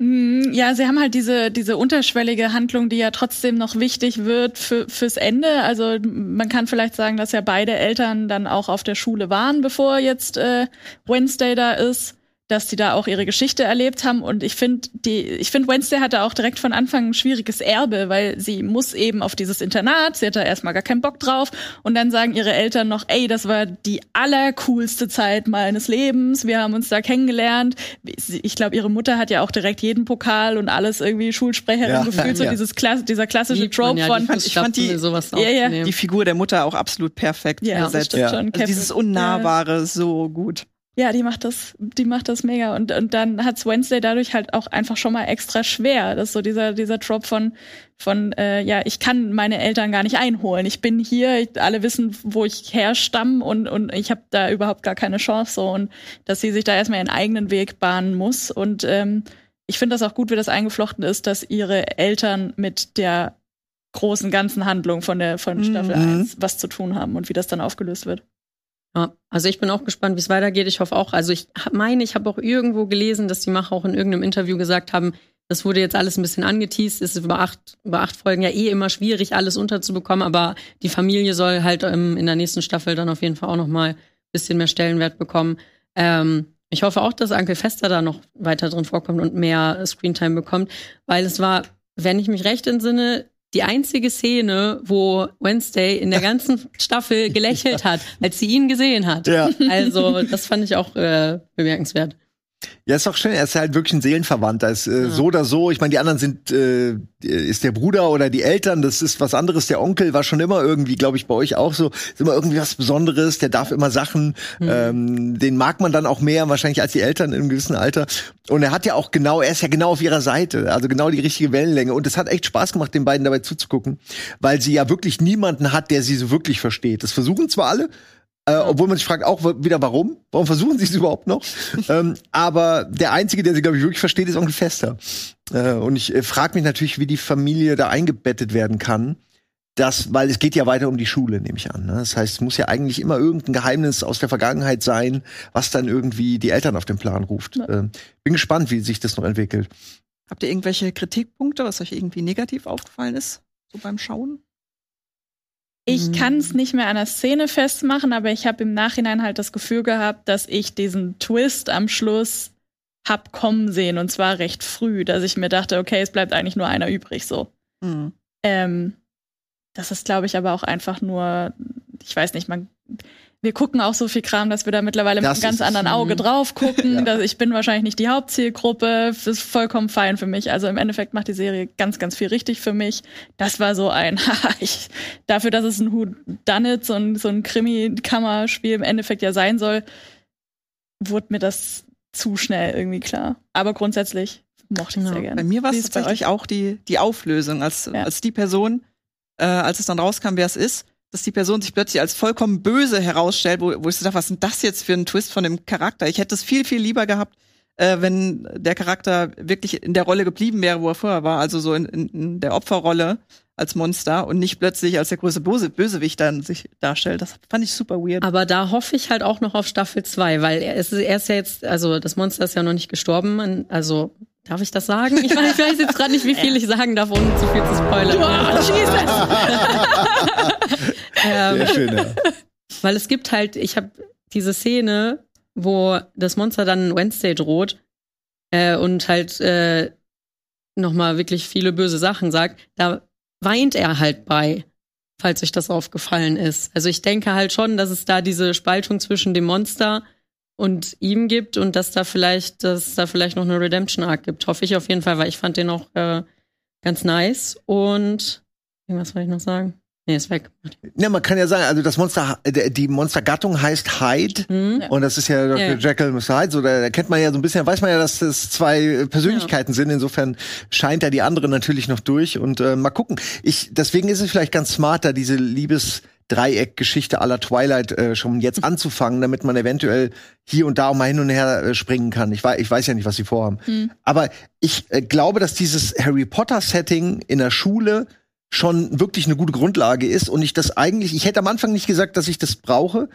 B: Mm, Ja, sie haben halt diese, diese unterschwellige Handlung, die ja trotzdem noch wichtig wird für, fürs Ende. Also man kann vielleicht sagen, dass ja beide Eltern dann auch auf der Schule waren, bevor jetzt äh, Wednesday da ist, dass die da auch ihre Geschichte erlebt haben. Und ich finde, die, ich finde, Wednesday hatte auch direkt von Anfang ein schwieriges Erbe, weil sie muss eben auf dieses Internat, sie hat da erstmal gar keinen Bock drauf. Und dann sagen ihre Eltern noch, ey, das war die allercoolste Zeit meines Lebens. Wir haben uns da kennengelernt. Ich glaube, ihre Mutter hat ja auch direkt jeden Pokal und alles irgendwie Schulsprecherin
A: Ja.
B: gefühlt, so
A: Ja.
B: dieses Klasse, dieser klassische
C: Liebt man
B: Trope
C: ja,
B: von,
C: die
D: fand- ich fand die-
C: sowas
B: Ja, ja.
D: Die Figur der Mutter auch absolut perfekt
B: ja, stimmt
A: Ja.
B: schon.
D: Also dieses Unnahbare so gut.
B: Ja, die macht das, die macht das mega. Und, und dann hat's Wednesday dadurch halt auch einfach schon mal extra schwer. Das ist so dieser, dieser Trop von, von, äh, ja, ich kann meine Eltern gar nicht einholen. Ich bin hier, ich, alle wissen, wo ich herstamme und, und ich habe da überhaupt gar keine Chance. So. Und dass sie sich da erstmal ihren eigenen Weg bahnen muss. Und ähm, ich finde das auch gut, wie das eingeflochten ist, dass ihre Eltern mit der großen ganzen Handlung von der von Staffel
A: Mhm.
B: 1 was zu tun haben und wie das dann aufgelöst wird.
C: Ja, also ich bin auch gespannt, wie es weitergeht. Ich hoffe auch, also ich meine, ich habe auch irgendwo gelesen, dass die Macher auch in irgendeinem Interview gesagt haben, das wurde jetzt alles ein bisschen angeteased. Es ist über acht, über acht Folgen ja eh immer schwierig, alles unterzubekommen, aber die Familie soll halt ähm, in der nächsten Staffel dann auf jeden Fall auch noch mal ein bisschen mehr Stellenwert bekommen. Ähm, Ich hoffe auch, dass Uncle Fester da noch weiter drin vorkommt und mehr Screentime bekommt, weil es war, wenn ich mich recht entsinne, die einzige Szene, wo Wednesday in der ganzen Staffel gelächelt hat, als sie ihn gesehen hat.
A: Ja.
C: Also, das fand ich auch äh, bemerkenswert.
A: Ja, ist auch schön. Er ist halt wirklich ein Seelenverwandter. Ist, äh, So oder so. Ich meine, die anderen sind, äh, ist der Bruder oder die Eltern. Das ist was anderes. Der Onkel war schon immer irgendwie, glaube ich, bei euch auch so. Ist immer irgendwie was Besonderes. Der darf immer Sachen. Ähm, den mag man dann auch mehr wahrscheinlich als die Eltern in einem gewissen Alter. Und er hat ja auch genau, er ist ja genau auf ihrer Seite. Also genau die richtige Wellenlänge. Und es hat echt Spaß gemacht, den beiden dabei zuzugucken, weil sie ja wirklich niemanden hat, der sie so wirklich versteht. Das versuchen zwar alle, äh, obwohl man sich fragt auch wieder, warum? Warum versuchen sie es überhaupt noch? ähm, aber der Einzige, der sie, glaube ich, wirklich versteht, ist Onkel Fester. Äh, und ich äh, frage mich natürlich, wie die Familie da eingebettet werden kann. Das, weil es geht ja weiter um die Schule, nehme ich an. Ne? Das heißt, es muss ja eigentlich immer irgendein Geheimnis aus der Vergangenheit sein, was dann irgendwie die Eltern auf den Plan ruft. Ähm, bin gespannt, wie sich das noch entwickelt.
D: Habt ihr irgendwelche Kritikpunkte, was euch irgendwie negativ aufgefallen ist? So beim Schauen?
B: Ich
C: Mhm.
B: kann es nicht mehr an der Szene festmachen, aber ich habe im Nachhinein halt das Gefühl gehabt, dass ich diesen Twist am Schluss hab kommen sehen und zwar recht früh, dass ich mir dachte, okay, es bleibt eigentlich nur einer übrig so.
D: Hm.
B: Ähm, das ist, glaube ich, aber auch einfach nur, ich weiß nicht, man, wir gucken auch so viel Kram, dass wir da mittlerweile
A: Das
B: mit einem ganz anderen Auge
C: Mhm.
B: drauf gucken.
A: Ja.
B: dass ich bin wahrscheinlich nicht die Hauptzielgruppe. Das ist vollkommen fein für mich. Also im Endeffekt macht die Serie ganz, ganz viel richtig für mich. Das war so ein, haha, ich, dafür, dass es ein Who Done It, so ein, so ein Krimi-Kammerspiel im Endeffekt ja sein soll, wurde mir das zu schnell irgendwie klar. Aber grundsätzlich mochte ich
C: Ja.
B: sehr gerne.
D: Bei mir war es tatsächlich auch die, die Auflösung, als,
B: Ja.
D: als die Person, äh, als es dann rauskam, wer es ist, dass die Person sich plötzlich als vollkommen böse herausstellt, wo, wo ich so dachte, was ist denn das jetzt für ein Twist von dem Charakter? Ich hätte es viel, viel lieber gehabt, äh, wenn der Charakter wirklich in der Rolle geblieben wäre, wo er vorher war, also so in, in, in der Opferrolle als Monster und nicht plötzlich als der größte Böse, Bösewicht dann sich darstellt. Das fand ich super weird.
C: Aber da hoffe ich halt auch noch auf Staffel 2, weil er ist, er ist ja jetzt, also das Monster ist ja noch nicht gestorben. Also, darf ich das sagen? Ich weiß, ich weiß jetzt gerade nicht, wie viel ich sagen darf, ohne zu viel zu spoilern. ähm,
A: Sehr schön, ja.
C: Weil es gibt halt, ich habe diese Szene, wo das Monster dann Wednesday droht äh, und halt äh, nochmal wirklich viele böse Sachen sagt, da weint er halt bei, falls euch das aufgefallen ist. Also ich denke halt schon, dass es da diese Spaltung zwischen dem Monster und ihm gibt und dass da vielleicht, dass da vielleicht noch eine Redemption Arc gibt. Hoffe ich auf jeden Fall, weil ich fand den auch äh, ganz nice. Und irgendwas wollte ich noch sagen? Nee, ist weg.
A: Ja, man kann ja sagen, also das Monster, äh, die Monstergattung heißt Hyde.
C: Hm?
B: Ja.
A: Und das ist ja Dr.
C: Ja.
A: Jekyll und Mr. Hyde. So, da kennt man ja so ein bisschen, weiß man ja, dass das zwei Persönlichkeiten sind. Insofern scheint da die andere natürlich noch durch. Und äh, mal gucken. Ich, deswegen ist es vielleicht ganz smart, da diese Liebes-Dreieck-Geschichte aller Twilight äh, schon jetzt anzufangen, damit man eventuell hier und da auch mal hin und her äh, springen kann. Ich weiß, ich weiß ja nicht, was sie vorhaben. Aber ich äh, glaube, dass dieses Harry Potter-Setting in der Schule schon wirklich eine gute Grundlage ist und ich das eigentlich, ich hätte am Anfang nicht gesagt, dass ich das brauche,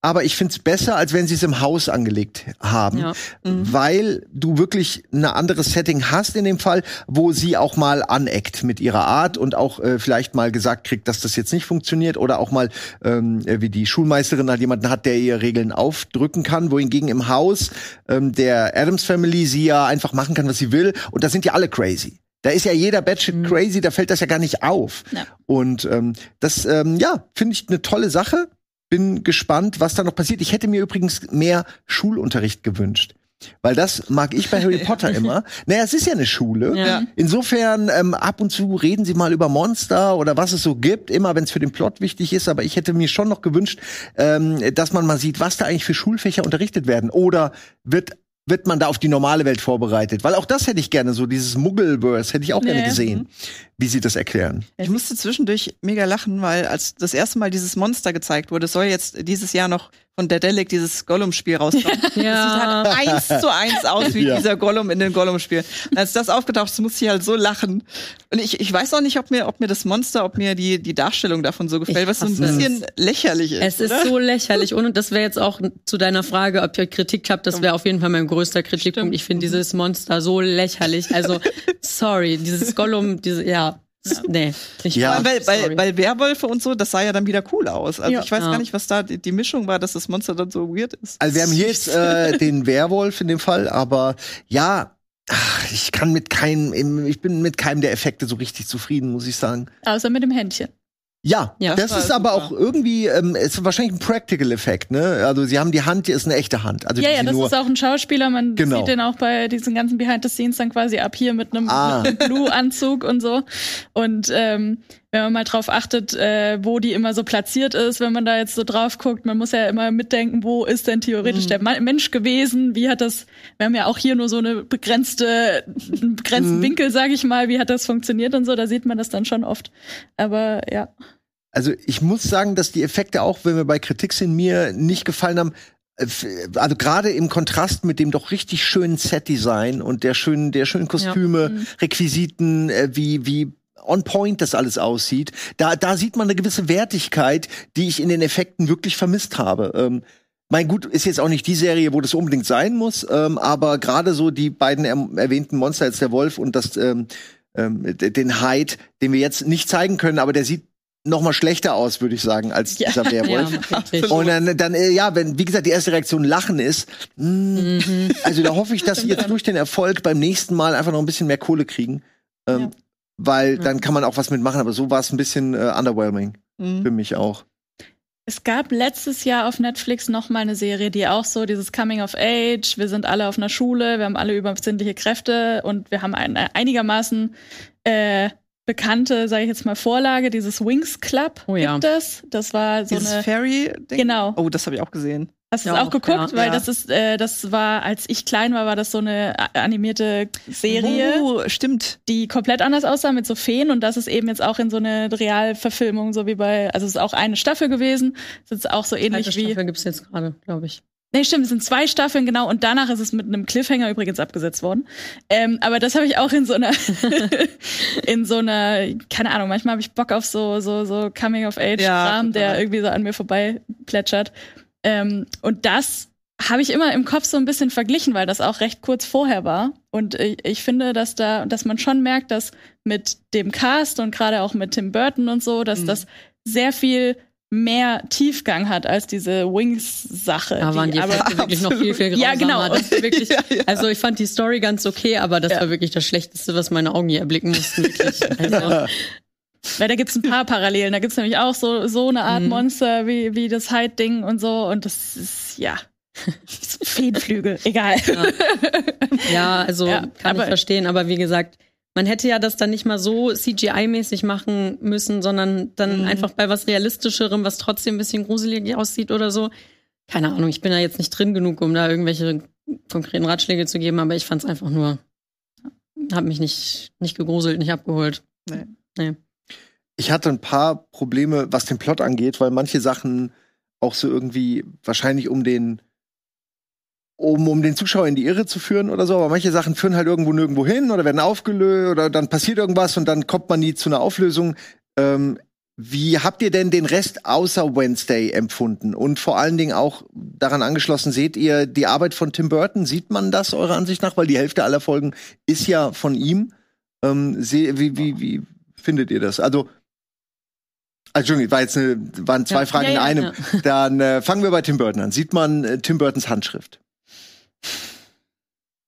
A: aber ich find's besser, als wenn sie es im Haus angelegt haben,
C: Ja.
A: weil du wirklich ein anderes Setting hast in dem Fall, wo sie auch mal aneckt mit ihrer Art und auch äh, vielleicht mal gesagt kriegt, dass das jetzt nicht funktioniert oder auch mal ähm, äh, wie die Schulmeisterin halt jemanden hat, der ihr Regeln aufdrücken kann, wohingegen im Haus ähm, der Adams Family sie ja einfach machen kann, was sie will und da sind ja alle crazy. Da ist ja jeder Batshit crazy, da fällt das ja gar nicht auf.
B: Ja.
A: Und ähm, das, ähm, ja, finde ich eine tolle Sache. Bin gespannt, was da noch passiert. Ich hätte mir übrigens mehr Schulunterricht gewünscht. Weil das mag ich bei Harry Potter immer. Naja, es ist ja eine Schule.
C: Ja.
A: Insofern, ähm, ab und zu reden sie mal über Monster oder was es so gibt, immer wenn es für den Plot wichtig ist. Aber ich hätte mir schon noch gewünscht, ähm, dass man mal sieht, was da eigentlich für Schulfächer unterrichtet werden. Oder wird wird man da auf die normale Welt vorbereitet? Weil auch das hätte ich gerne, so dieses Muggleverse hätte ich auch gerne
B: Nee.
A: gesehen, wie sie das erklären.
D: Ich musste zwischendurch mega lachen, weil als das erste Mal dieses Monster gezeigt wurde, soll jetzt dieses Jahr noch von Daedalic dieses Gollum-Spiel rauskommen.
C: Ja.
D: Das sieht halt eins zu eins aus wie
A: Ja.
D: dieser Gollum in den Gollum-Spielen. Als das aufgetaucht ist, musste ich halt so lachen. Und ich, ich weiß auch nicht, ob mir, ob mir das Monster, ob mir die, die Darstellung davon so gefällt,
C: Ich
D: was so ein
C: hasse es.
D: bisschen lächerlich ist.
C: Es ist
D: oder?
C: so lächerlich. Und das wäre jetzt auch zu deiner Frage, ob ihr Kritik habt, das wäre auf jeden Fall mein größter Kritikpunkt. Ich finde dieses Monster so lächerlich. Also, sorry, dieses Gollum, diese, ja, Nee, nicht
A: Ja.
C: wahr.
D: weil, weil, weil Werwölfe und so, das sah ja dann wieder cool aus. Also
B: Ja.
D: ich weiß
C: Ja.
D: gar nicht, was da die, die Mischung war, dass das Monster dann so weird ist.
A: Also wir haben hier jetzt äh, den Werwolf in dem Fall, aber ja, ach, ich kann mit keinem, ich bin mit keinem der Effekte so richtig zufrieden, muss ich sagen.
B: Außer mit dem Händchen.
A: Ja,
C: Ja,
A: das ist aber
D: super.
A: auch irgendwie, ähm, ist wahrscheinlich ein Practical-Effekt, ne? Also sie haben die Hand, die ist eine echte Hand. Also
B: Ja, ja, das ist auch ein Schauspieler. Man
A: Genau.
B: sieht den auch bei diesen ganzen Behind the Scenes dann quasi ab hier mit einem,
A: Ah.
B: einem Blue-Anzug und so. Und ähm, wenn man mal drauf achtet, äh, wo die immer so platziert ist, wenn man da jetzt so drauf guckt, man muss ja immer mitdenken, wo ist denn theoretisch
A: Mhm.
B: der Ma Mensch gewesen? Wie hat das? Wir haben ja auch hier nur so eine begrenzte, einen begrenzten
A: Mhm.
B: Winkel, sage ich mal. Wie hat das funktioniert und so? Da sieht man das dann schon oft. Aber ja.
A: Also ich muss sagen, dass die Effekte auch, wenn wir bei Kritik sind, mir nicht gefallen haben. Äh, Also gerade im Kontrast mit dem doch richtig schönen Set-Design und der schönen, der schönen Kostüme, Requisiten, äh, wie, wie on point das alles aussieht, da, da sieht man eine gewisse Wertigkeit, die ich in den Effekten wirklich vermisst habe. Ähm, mein Gut ist jetzt auch nicht die Serie, wo das unbedingt sein muss, ähm, aber gerade so die beiden er erwähnten Monster, jetzt der Wolf und das, ähm, ähm, den Hyde, den wir jetzt nicht zeigen können, aber der sieht noch mal schlechter aus, würde ich sagen, als
B: Ja.
A: dieser
C: ja,
A: Werwolf.
C: wirklich.
A: Und dann, dann äh, ja, wenn, wie gesagt, die erste Reaktion Lachen ist, mh, also da hoffe ich, dass sie jetzt durch den Erfolg beim nächsten Mal einfach noch ein bisschen mehr Kohle kriegen. Ähm,
B: Ja.
A: Weil dann kann man auch was mitmachen, aber so war es ein bisschen äh, underwhelming
D: Mhm.
A: für mich auch.
B: Es gab letztes Jahr auf Netflix noch mal eine Serie, die auch so dieses Coming of Age, wir sind alle auf einer Schule, wir haben alle übersinnliche Kräfte und wir haben eine einigermaßen äh, bekannte, sage ich jetzt mal, Vorlage, dieses Wings Club
C: Oh ja.
B: gibt es. Das war so
D: Dieses
B: eine
D: Fairy-Ding?
B: Genau.
D: Oh, das habe ich auch gesehen.
B: Hast du
C: Ja,
B: es auch geguckt?
C: ja.
B: Weil
D: Ja.
B: das ist, äh, das war, als ich klein war, war das so eine a- animierte Serie,
D: Oh, stimmt.
B: die komplett anders aussah mit so Feen und das ist eben jetzt auch in so eine Realverfilmung, so wie bei, also es ist auch eine Staffel gewesen, es ist auch so ähnlich
C: Zweite
B: wie.
C: Staffel gibt's jetzt gerade, glaube ich.
B: Nee, stimmt, es sind zwei Staffeln, genau, und danach ist es mit einem Cliffhanger übrigens abgesetzt worden. Ähm, aber das habe ich auch in so einer, in so einer, keine Ahnung, manchmal habe ich Bock auf so, so, so Coming-of-Age-Kram,
D: Ja,
B: der irgendwie so an mir vorbei plätschert. Ähm, und das habe ich immer im Kopf so ein bisschen verglichen, weil das auch recht kurz vorher war. Und ich, ich finde, dass da, dass man schon merkt, dass mit dem Cast und gerade auch mit Tim Burton und so, dass
D: Mhm.
B: das sehr viel mehr Tiefgang hat als diese Wings-Sache.
C: Da waren die
B: aber
C: Effekte wirklich noch viel, viel
B: Ja,
C: grausamer.
B: genau.
C: Das war wirklich,
D: Ja, ja.
C: Also ich fand die Story ganz okay, aber das
B: Ja.
C: war wirklich das Schlechteste, was meine Augen je erblicken mussten. Also,
B: Weil da gibt's ein paar Parallelen. Da gibt's nämlich auch so, so eine Art
C: Mhm.
B: Monster wie, wie das Hyde-Ding und so. Und das ist, ja. Feenflügel, egal.
C: ja, also
B: Ja,
C: kann ich verstehen, aber wie gesagt, man hätte ja das dann nicht mal so CGI-mäßig machen müssen, sondern dann
D: Mhm.
C: einfach bei was realistischerem, was trotzdem ein bisschen gruselig aussieht oder so. Keine Ahnung, ich bin da jetzt nicht drin genug, um da irgendwelche konkreten Ratschläge zu geben, aber ich fand es einfach nur, hat mich nicht, nicht gegruselt, nicht abgeholt.
A: Ich hatte ein paar Probleme, was den Plot angeht, weil manche Sachen auch so irgendwie wahrscheinlich um den um, um den Zuschauer in die Irre zu führen oder so, aber manche Sachen führen halt irgendwo nirgendwo hin oder werden aufgelöst oder dann passiert irgendwas und dann kommt man nie zu einer Auflösung. Ähm, wie habt ihr denn den Rest außer Wednesday empfunden? Und vor allen Dingen auch daran angeschlossen, seht ihr die Arbeit von Tim Burton? Sieht man das eurer Ansicht nach? Weil die Hälfte aller Folgen ist ja von ihm. Ähm, wie, wie, wie findet ihr das? Also, also Entschuldigung, war jetzt eine, waren zwei
C: Ja.
A: Fragen
C: Ja,
A: in einem.
C: ja.
A: Dann äh, fangen wir bei Tim Burton an. Sieht man äh, Tim Burtons Handschrift?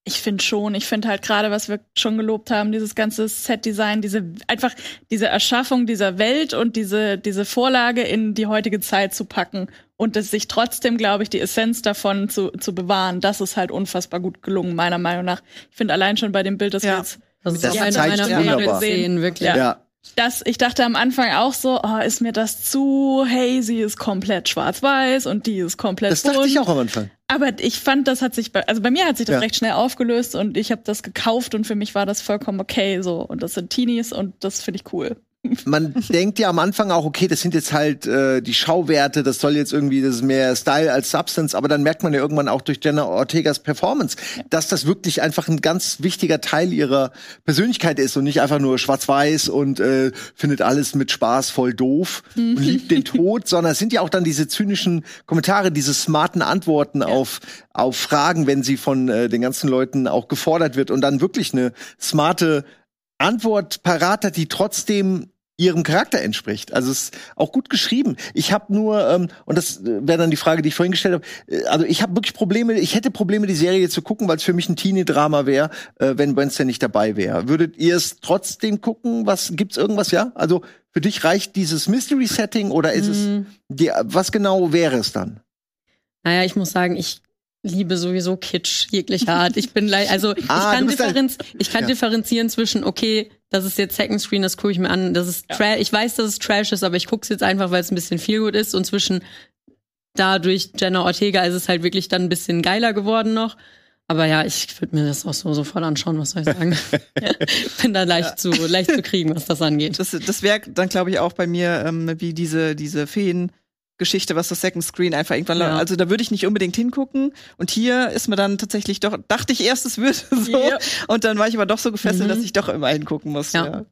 B: Ich finde schon. Ich finde halt gerade, was wir schon gelobt haben, dieses ganze Set-Design, diese einfach diese Erschaffung dieser Welt und diese diese Vorlage in die heutige Zeit zu packen und es sich trotzdem, glaube ich, die Essenz davon zu, zu bewahren, das ist halt unfassbar gut gelungen meiner Meinung nach. Ich finde allein schon bei dem Bild, das wir
D: Ja.
B: jetzt
C: Das ist
A: Das
C: auch eine
A: zeigt
C: meiner. Favorite-Szenen, wirklich.
B: Ja.
A: ja.
B: Das, ich dachte am Anfang auch so, oh, ist mir das zu hazy, ist komplett schwarz-weiß und die ist komplett
A: Das dachte
B: bunt.
A: ich auch am Anfang.
B: Aber ich fand, das hat sich, bei, also bei mir hat sich das
A: Ja.
B: recht schnell aufgelöst und ich habe das gekauft und für mich war das vollkommen okay so. Und das sind Teenies und das finde ich cool.
A: Man denkt ja am Anfang auch, okay, das sind jetzt halt äh, die Schauwerte, das soll jetzt irgendwie, das ist mehr Style als Substance, aber dann merkt man ja irgendwann auch durch Jenna Ortegas Performance, dass das wirklich einfach ein ganz wichtiger Teil ihrer Persönlichkeit ist und nicht einfach nur schwarz-weiß und äh, findet alles mit Spaß voll doof und liebt den Tod, sondern es sind ja auch dann diese zynischen Kommentare, diese smarten Antworten auf, auf Fragen, wenn sie von äh, den ganzen Leuten auch gefordert wird und dann wirklich eine smarte Antwort parat hat, die trotzdem ihrem Charakter entspricht. Also es ist auch gut geschrieben. Ich habe nur ähm, und das wäre dann die Frage, die ich vorhin gestellt habe. Äh, also ich habe wirklich Probleme. Ich hätte Probleme, die Serie zu gucken, weil es für mich ein Teenie-Drama wäre, äh, wenn Wednesday nicht dabei wäre. Würdet ihr es trotzdem gucken? Was gibt's irgendwas? Ja, also für dich reicht dieses Mystery-Setting oder ist mm. es mhm. die, was genau wäre es dann?
C: Naja, ich muss sagen, ich liebe sowieso Kitsch jeglicher Art. Ich bin also ich ah, kann, differenz ich kann ja. differenzieren zwischen okay, das ist jetzt Second Screen, das gucke ich mir an. Das ist ja. Trash. Ich weiß, dass es Trash ist, aber ich gucke es jetzt einfach, weil es ein bisschen viel gut ist. Und zwischen dadurch Jenna Ortega ist es halt wirklich dann ein bisschen geiler geworden noch. Aber ja, ich würde mir das auch so sofort anschauen, was soll ich sagen. Bin da leicht ja. zu leicht zu kriegen, was das angeht.
D: Das, das wäre dann, glaube ich, auch bei mir ähm, wie diese diese Feen. Geschichte, was das Second Screen einfach irgendwann. Ja. Also da würde ich nicht unbedingt hingucken. Und hier ist mir dann tatsächlich doch, dachte ich erst, es würde so. Ja. Und dann war ich aber doch so gefesselt, mhm. dass ich doch immer hingucken muss. Ja. ja.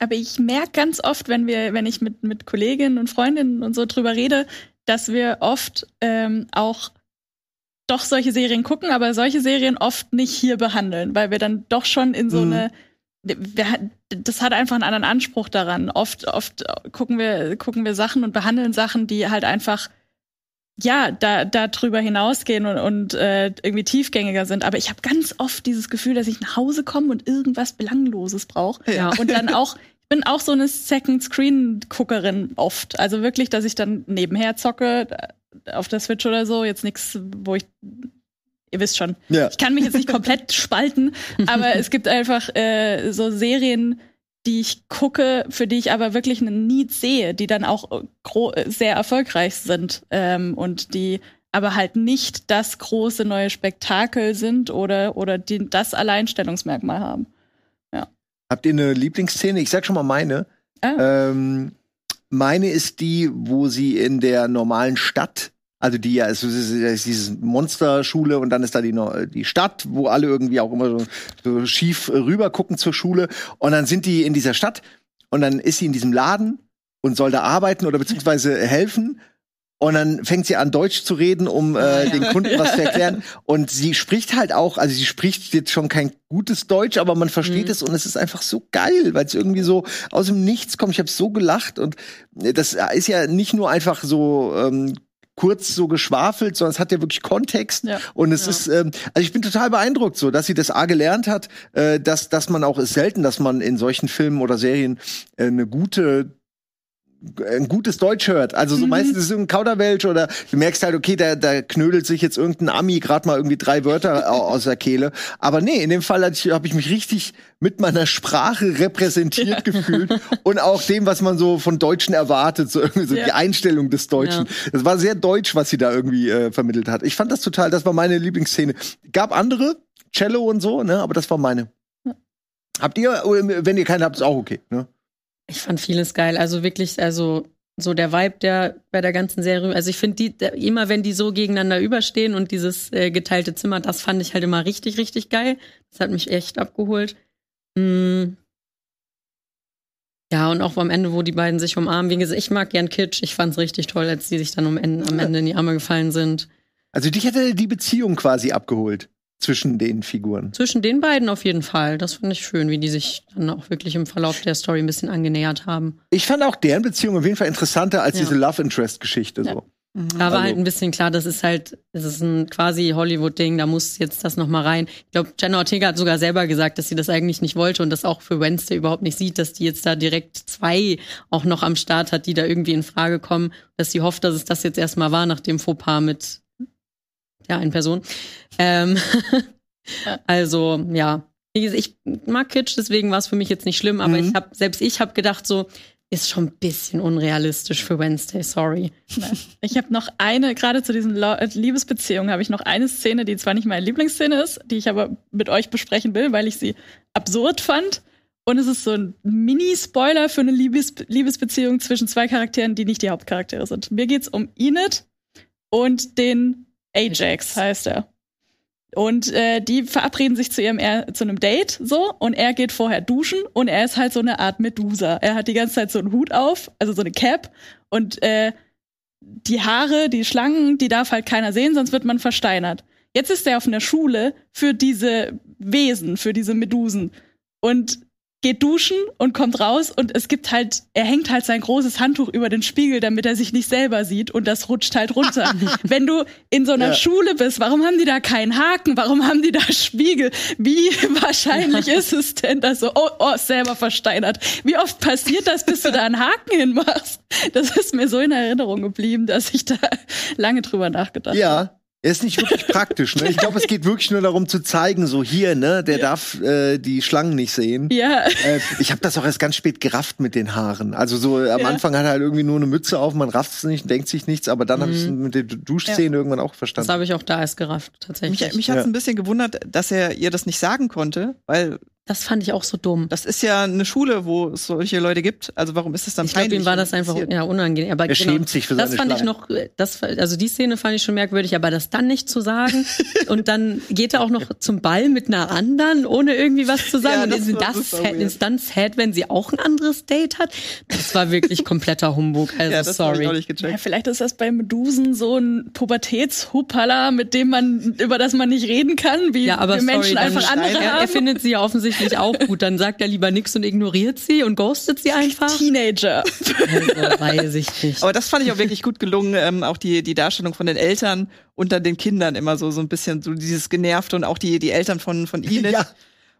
B: Aber ich merke ganz oft, wenn wir, wenn ich mit, mit Kolleginnen und Freundinnen und so drüber rede, dass wir oft ähm, auch doch solche Serien gucken, aber solche Serien oft nicht hier behandeln, weil wir dann doch schon in so mhm. eine das hat einfach einen anderen Anspruch daran. Oft, oft gucken wir, gucken wir Sachen und behandeln Sachen, die halt einfach ja, da, da drüber hinausgehen und, und äh, irgendwie tiefgängiger sind. Aber ich habe ganz oft dieses Gefühl, dass ich nach Hause komme und irgendwas Belangloses brauche. Ja. Und dann auch, ich bin auch so eine Second-Screen-Guckerin oft. Also wirklich, dass ich dann nebenher zocke, auf der Switch oder so. Jetzt nichts, wo ich ihr wisst schon. Ja. Ich kann mich jetzt nicht komplett spalten, aber es gibt einfach äh, so Serien, die ich gucke, für die ich aber wirklich einen Need sehe, die dann auch sehr erfolgreich sind ähm, und die aber halt nicht das große neue Spektakel sind oder, oder die das Alleinstellungsmerkmal haben. Ja.
A: Habt ihr eine Lieblingsszene? Ich sag schon mal meine. Ah. Ähm, meine ist die, wo sie in der normalen Stadt also die ja, es ist, ist diese Monsterschule und dann ist da die, die Stadt, wo alle irgendwie auch immer so, so schief rüber gucken zur Schule. Und dann sind die in dieser Stadt und dann ist sie in diesem Laden und soll da arbeiten oder beziehungsweise helfen. Und dann fängt sie an, Deutsch zu reden, um äh, den Kunden was zu erklären. Und sie spricht halt auch, also sie spricht jetzt schon kein gutes Deutsch, aber man versteht mhm. es und es ist einfach so geil, weil es irgendwie so aus dem Nichts kommt. Ich habe so gelacht und das ist ja nicht nur einfach so ähm, kurz so geschwafelt, sondern es hat ja wirklich Kontext. Ja. Und es ja. ist, ähm, also ich bin total beeindruckt, so, dass sie das A gelernt hat, äh, dass, dass man auch, ist selten, dass man in solchen Filmen oder Serien äh, eine gute ein gutes Deutsch hört. Also so mhm. meistens ist es ein Kauderwelsch oder du merkst halt, okay, da, da knödelt sich jetzt irgendein Ami gerade mal irgendwie drei Wörter aus der Kehle. Aber nee, in dem Fall habe ich mich richtig mit meiner Sprache repräsentiert ja. gefühlt und auch dem, was man so von Deutschen erwartet, so irgendwie so ja. die Einstellung des Deutschen. Ja. Das war sehr deutsch, was sie da irgendwie äh, vermittelt hat. Ich fand das total, das war meine Lieblingsszene. Gab andere, Cello und so, ne, aber das war meine. Habt ihr, wenn ihr keine habt, ist auch okay, ne?
C: Ich fand vieles geil. Also wirklich, also so der Vibe, der bei der ganzen Serie, also ich finde die, der, immer wenn die so gegeneinander überstehen und dieses äh, geteilte Zimmer, das fand ich halt immer richtig, richtig geil. Das hat mich echt abgeholt. Mm. Ja, und auch am Ende, wo die beiden sich umarmen. Wie gesagt, ich mag gern Kitsch. Ich fand's richtig toll, als die sich dann am Ende, am Ende in die Arme gefallen sind.
A: Also dich hätte die Beziehung quasi abgeholt zwischen den Figuren.
C: Zwischen den beiden auf jeden Fall. Das fand ich schön, wie die sich dann auch wirklich im Verlauf der Story ein bisschen angenähert haben.
A: Ich fand auch deren Beziehung auf jeden Fall interessanter als ja. diese Love Interest Geschichte ja. so.
C: Mhm. Da war also, halt ein bisschen klar, das ist halt, das ist ein quasi Hollywood-Ding, da muss jetzt das noch mal rein. Ich glaube, Jenna Ortega hat sogar selber gesagt, dass sie das eigentlich nicht wollte und das auch für Wednesday überhaupt nicht sieht, dass die jetzt da direkt zwei auch noch am Start hat, die da irgendwie in Frage kommen, dass sie hofft, dass es das jetzt erstmal war nach dem Fauxpas mit ja, eine Person. Ähm, also, ja. Ich mag Kitsch, deswegen war es für mich jetzt nicht schlimm, aber mhm. ich habe selbst ich habe gedacht so, ist schon ein bisschen unrealistisch für Wednesday, sorry.
B: Ich habe noch eine, gerade zu diesen Liebesbeziehungen habe ich noch eine Szene, die zwar nicht meine Lieblingsszene ist, die ich aber mit euch besprechen will, weil ich sie absurd fand. Und es ist so ein Mini-Spoiler für eine Liebes Liebesbeziehung zwischen zwei Charakteren, die nicht die Hauptcharaktere sind. Mir geht's um Enid und den Ajax heißt er. Und äh, die verabreden sich zu ihrem er zu einem Date so und er geht vorher duschen und er ist halt so eine Art Medusa. Er hat die ganze Zeit so einen Hut auf, also so eine Cap und äh, die Haare, die Schlangen, die darf halt keiner sehen, sonst wird man versteinert. Jetzt ist er auf einer Schule für diese Wesen, für diese Medusen und geht duschen und kommt raus und es gibt halt, er hängt halt sein großes Handtuch über den Spiegel, damit er sich nicht selber sieht und das rutscht halt runter. Wenn du in so einer
A: Ja.
B: Schule bist, warum haben die da keinen Haken? Warum haben die da Spiegel? Wie wahrscheinlich ist es denn, dass so, oh, oh, selber versteinert. Wie oft passiert das, bis du da einen Haken hinmachst? Das ist mir so in Erinnerung geblieben, dass ich da lange drüber nachgedacht habe.
A: Ja. Er ist nicht wirklich praktisch, ne? Ich glaube, es geht wirklich nur darum zu zeigen, so hier, ne, der darf äh, die Schlangen nicht sehen.
B: Ja.
A: Äh, ich habe das auch erst ganz spät gerafft mit den Haaren. Also so am
B: Ja.
A: Anfang hat er halt irgendwie nur eine Mütze auf, man rafft es nicht, denkt sich nichts, aber dann habe ich es mit den Duschszenen irgendwann auch
C: Das
A: verstanden.
C: habe ich auch da erst gerafft, tatsächlich.
D: Mich, mich hat es
A: Ja.
D: ein bisschen gewundert, dass er ihr das nicht sagen konnte, weil
C: das fand ich auch so dumm.
D: das ist ja eine Schule, wo es solche Leute gibt. Also warum ist das dann
C: Ich glaube,
D: peinlich?
C: ihm war das einfach ja, unangenehm. Aber
A: Er
C: genau,
A: schämt sich für
C: das
A: seine
C: fand ich
A: Schlange.
C: noch, äh, das, also die Szene fand ich schon merkwürdig, aber das dann nicht zu sagen und dann geht er auch noch zum Ball mit einer anderen, ohne irgendwie was zu sagen.
D: Ja,
C: und
D: das
C: ist
D: war
C: das, sad, ist dann sad, wenn sie auch ein anderes Date hat? Das war wirklich kompletter Humbug. Also
D: Ja, das habe ich auch
C: sorry.
D: nicht
B: Ja,
D: gecheckt.
B: vielleicht ist das bei Medusen so ein Pubertätshuppala, mit dem man, über das man nicht reden kann, wie
C: Ja, aber
B: wir Menschen
C: sorry, dann
B: einfach andere
C: er, er
B: haben.
C: findet sie ja offensichtlich auch gut. Dann sagt er lieber nix und ignoriert sie und ghostet sie einfach.
B: Teenager.
C: Also, weiß ich nicht.
D: Aber das fand ich auch wirklich gut gelungen, ähm, auch die, die Darstellung von den Eltern unter den Kindern immer so, so ein bisschen so dieses Genervte und auch die, die Eltern von, von Enid.
A: Ja.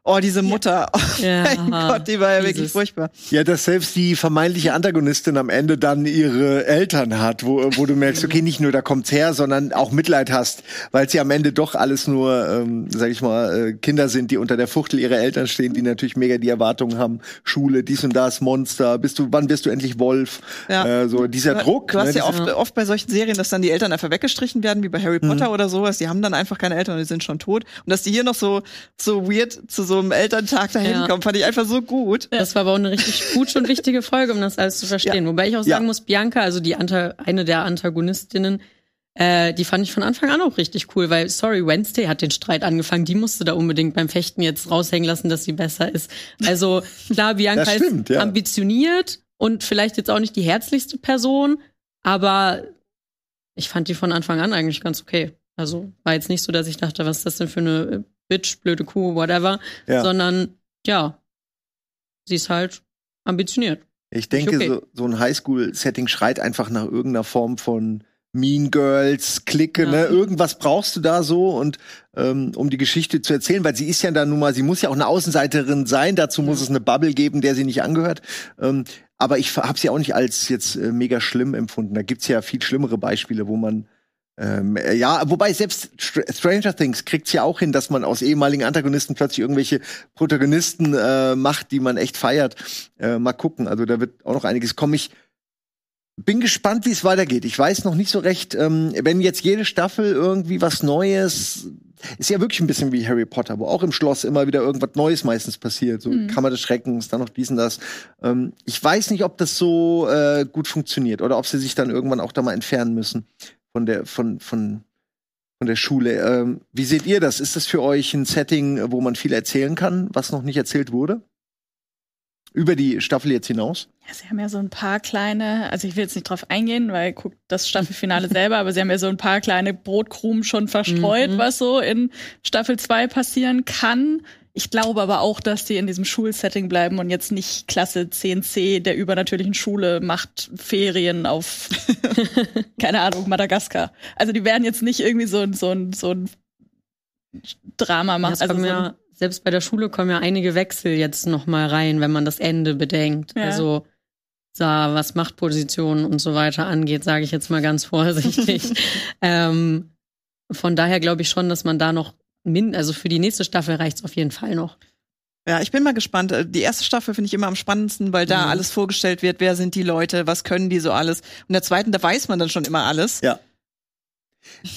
D: Oh, diese Mutter. Oh
C: Ja,
D: mein Gott, die war ja wirklich
C: dieses-
D: furchtbar.
A: Ja, dass selbst die vermeintliche Antagonistin am Ende dann ihre Eltern hat, wo, wo du merkst, okay, nicht nur da kommt's her, sondern auch Mitleid hast, weil sie am Ende doch alles nur, ähm, sag ich mal, äh, Kinder sind, die unter der Fuchtel ihrer Eltern stehen, die natürlich mega die Erwartungen haben, Schule, dies und das, Monster, bist du, wann wirst du endlich Wolf?
D: Ja.
A: Äh, so dieser
D: Du-
A: Druck.
D: Du hast
A: ne,
D: ja oft, oft bei solchen Serien, dass dann die Eltern einfach weggestrichen werden, wie bei Harry Potter oder sowas. Die haben dann einfach keine Eltern und die sind schon tot. Und dass die hier noch so, so weird zu so einem Elterntag dahin
C: Ja.
D: kommen, fand ich einfach so gut.
C: Das war aber auch eine richtig gute und wichtige Folge, um das alles zu verstehen. Wobei ich auch
A: Ja.
C: sagen muss, Bianca, also die Anta eine der Antagonistinnen, äh, die fand ich von Anfang an auch richtig cool, weil, sorry, Wednesday hat den Streit angefangen. Die musste da unbedingt beim Fechten jetzt raushängen lassen, dass sie besser ist. Also klar, Bianca
A: stimmt,
C: ist
A: ja.
C: ambitioniert und vielleicht jetzt auch nicht die herzlichste Person, aber ich fand die von Anfang an eigentlich ganz okay. Also war jetzt nicht so, dass ich dachte, was ist das denn für eine äh, Bitch, blöde Kuh, whatever,
A: Ja.
C: sondern ja, sie ist halt ambitioniert.
A: Ich denke,
C: okay.
A: so, so ein Highschool-Setting schreit einfach nach irgendeiner Form von Mean Girls, Clique,
C: Ja.
A: ne? Irgendwas brauchst du da so und ähm, um die Geschichte zu erzählen, weil sie ist ja dann nun mal, sie muss ja auch eine Außenseiterin sein, dazu muss es eine Bubble geben, der sie nicht angehört. Ähm, aber ich habe sie auch nicht als jetzt äh, mega schlimm empfunden. Da gibt's ja viel schlimmere Beispiele, wo man ähm, äh, ja, wobei selbst Str Stranger Things kriegt's ja auch hin, dass man aus ehemaligen Antagonisten plötzlich irgendwelche Protagonisten äh, macht, die man echt feiert. Äh, mal gucken, also da wird auch noch einiges kommen. Ich bin gespannt, wie es weitergeht. Ich weiß noch nicht so recht, ähm, wenn jetzt jede Staffel irgendwie was Neues, ist ja wirklich ein bisschen wie Harry Potter, wo auch im Schloss immer wieder irgendwas Neues meistens passiert. So Kammer des Schreckens, dann noch dies und das. Ähm, ich weiß nicht, ob das so äh, gut funktioniert oder ob sie sich dann irgendwann auch da mal entfernen müssen von der, von, von, von der Schule. Ähm, wie seht ihr das? Ist das für euch ein Setting, wo man viel erzählen kann, was noch nicht erzählt wurde? Über die Staffel jetzt hinaus?
B: Ja, sie haben ja so ein paar kleine, also ich will jetzt nicht drauf eingehen, weil guckt das Staffelfinale selber, aber sie haben ja so ein paar kleine Brotkrumen schon verstreut,
C: Mhm.
B: was so in Staffel 2 passieren kann. Ich glaube aber auch, dass die in diesem Schulsetting bleiben und jetzt nicht Klasse 10c der übernatürlichen Schule macht Ferien auf, keine Ahnung, Madagaskar. Also die werden jetzt nicht irgendwie so, ein so, ein so ein Drama machen. Also so
C: ja, selbst bei der Schule kommen ja einige Wechsel jetzt noch mal rein, wenn man das Ende bedenkt.
B: Ja.
C: Also da, was Machtpositionen und so weiter angeht, sage ich jetzt mal ganz vorsichtig. ähm, von daher glaube ich schon, dass man da noch min also für die nächste Staffel reicht's auf jeden Fall noch.
D: Ja, ich bin mal gespannt. Äh, Die erste Staffel finde ich immer am spannendsten, weil da
C: Mhm.
D: alles vorgestellt wird. Wer sind die Leute? Was können die so alles? Und in der zweiten, da weiß man dann schon immer alles.
A: Ja.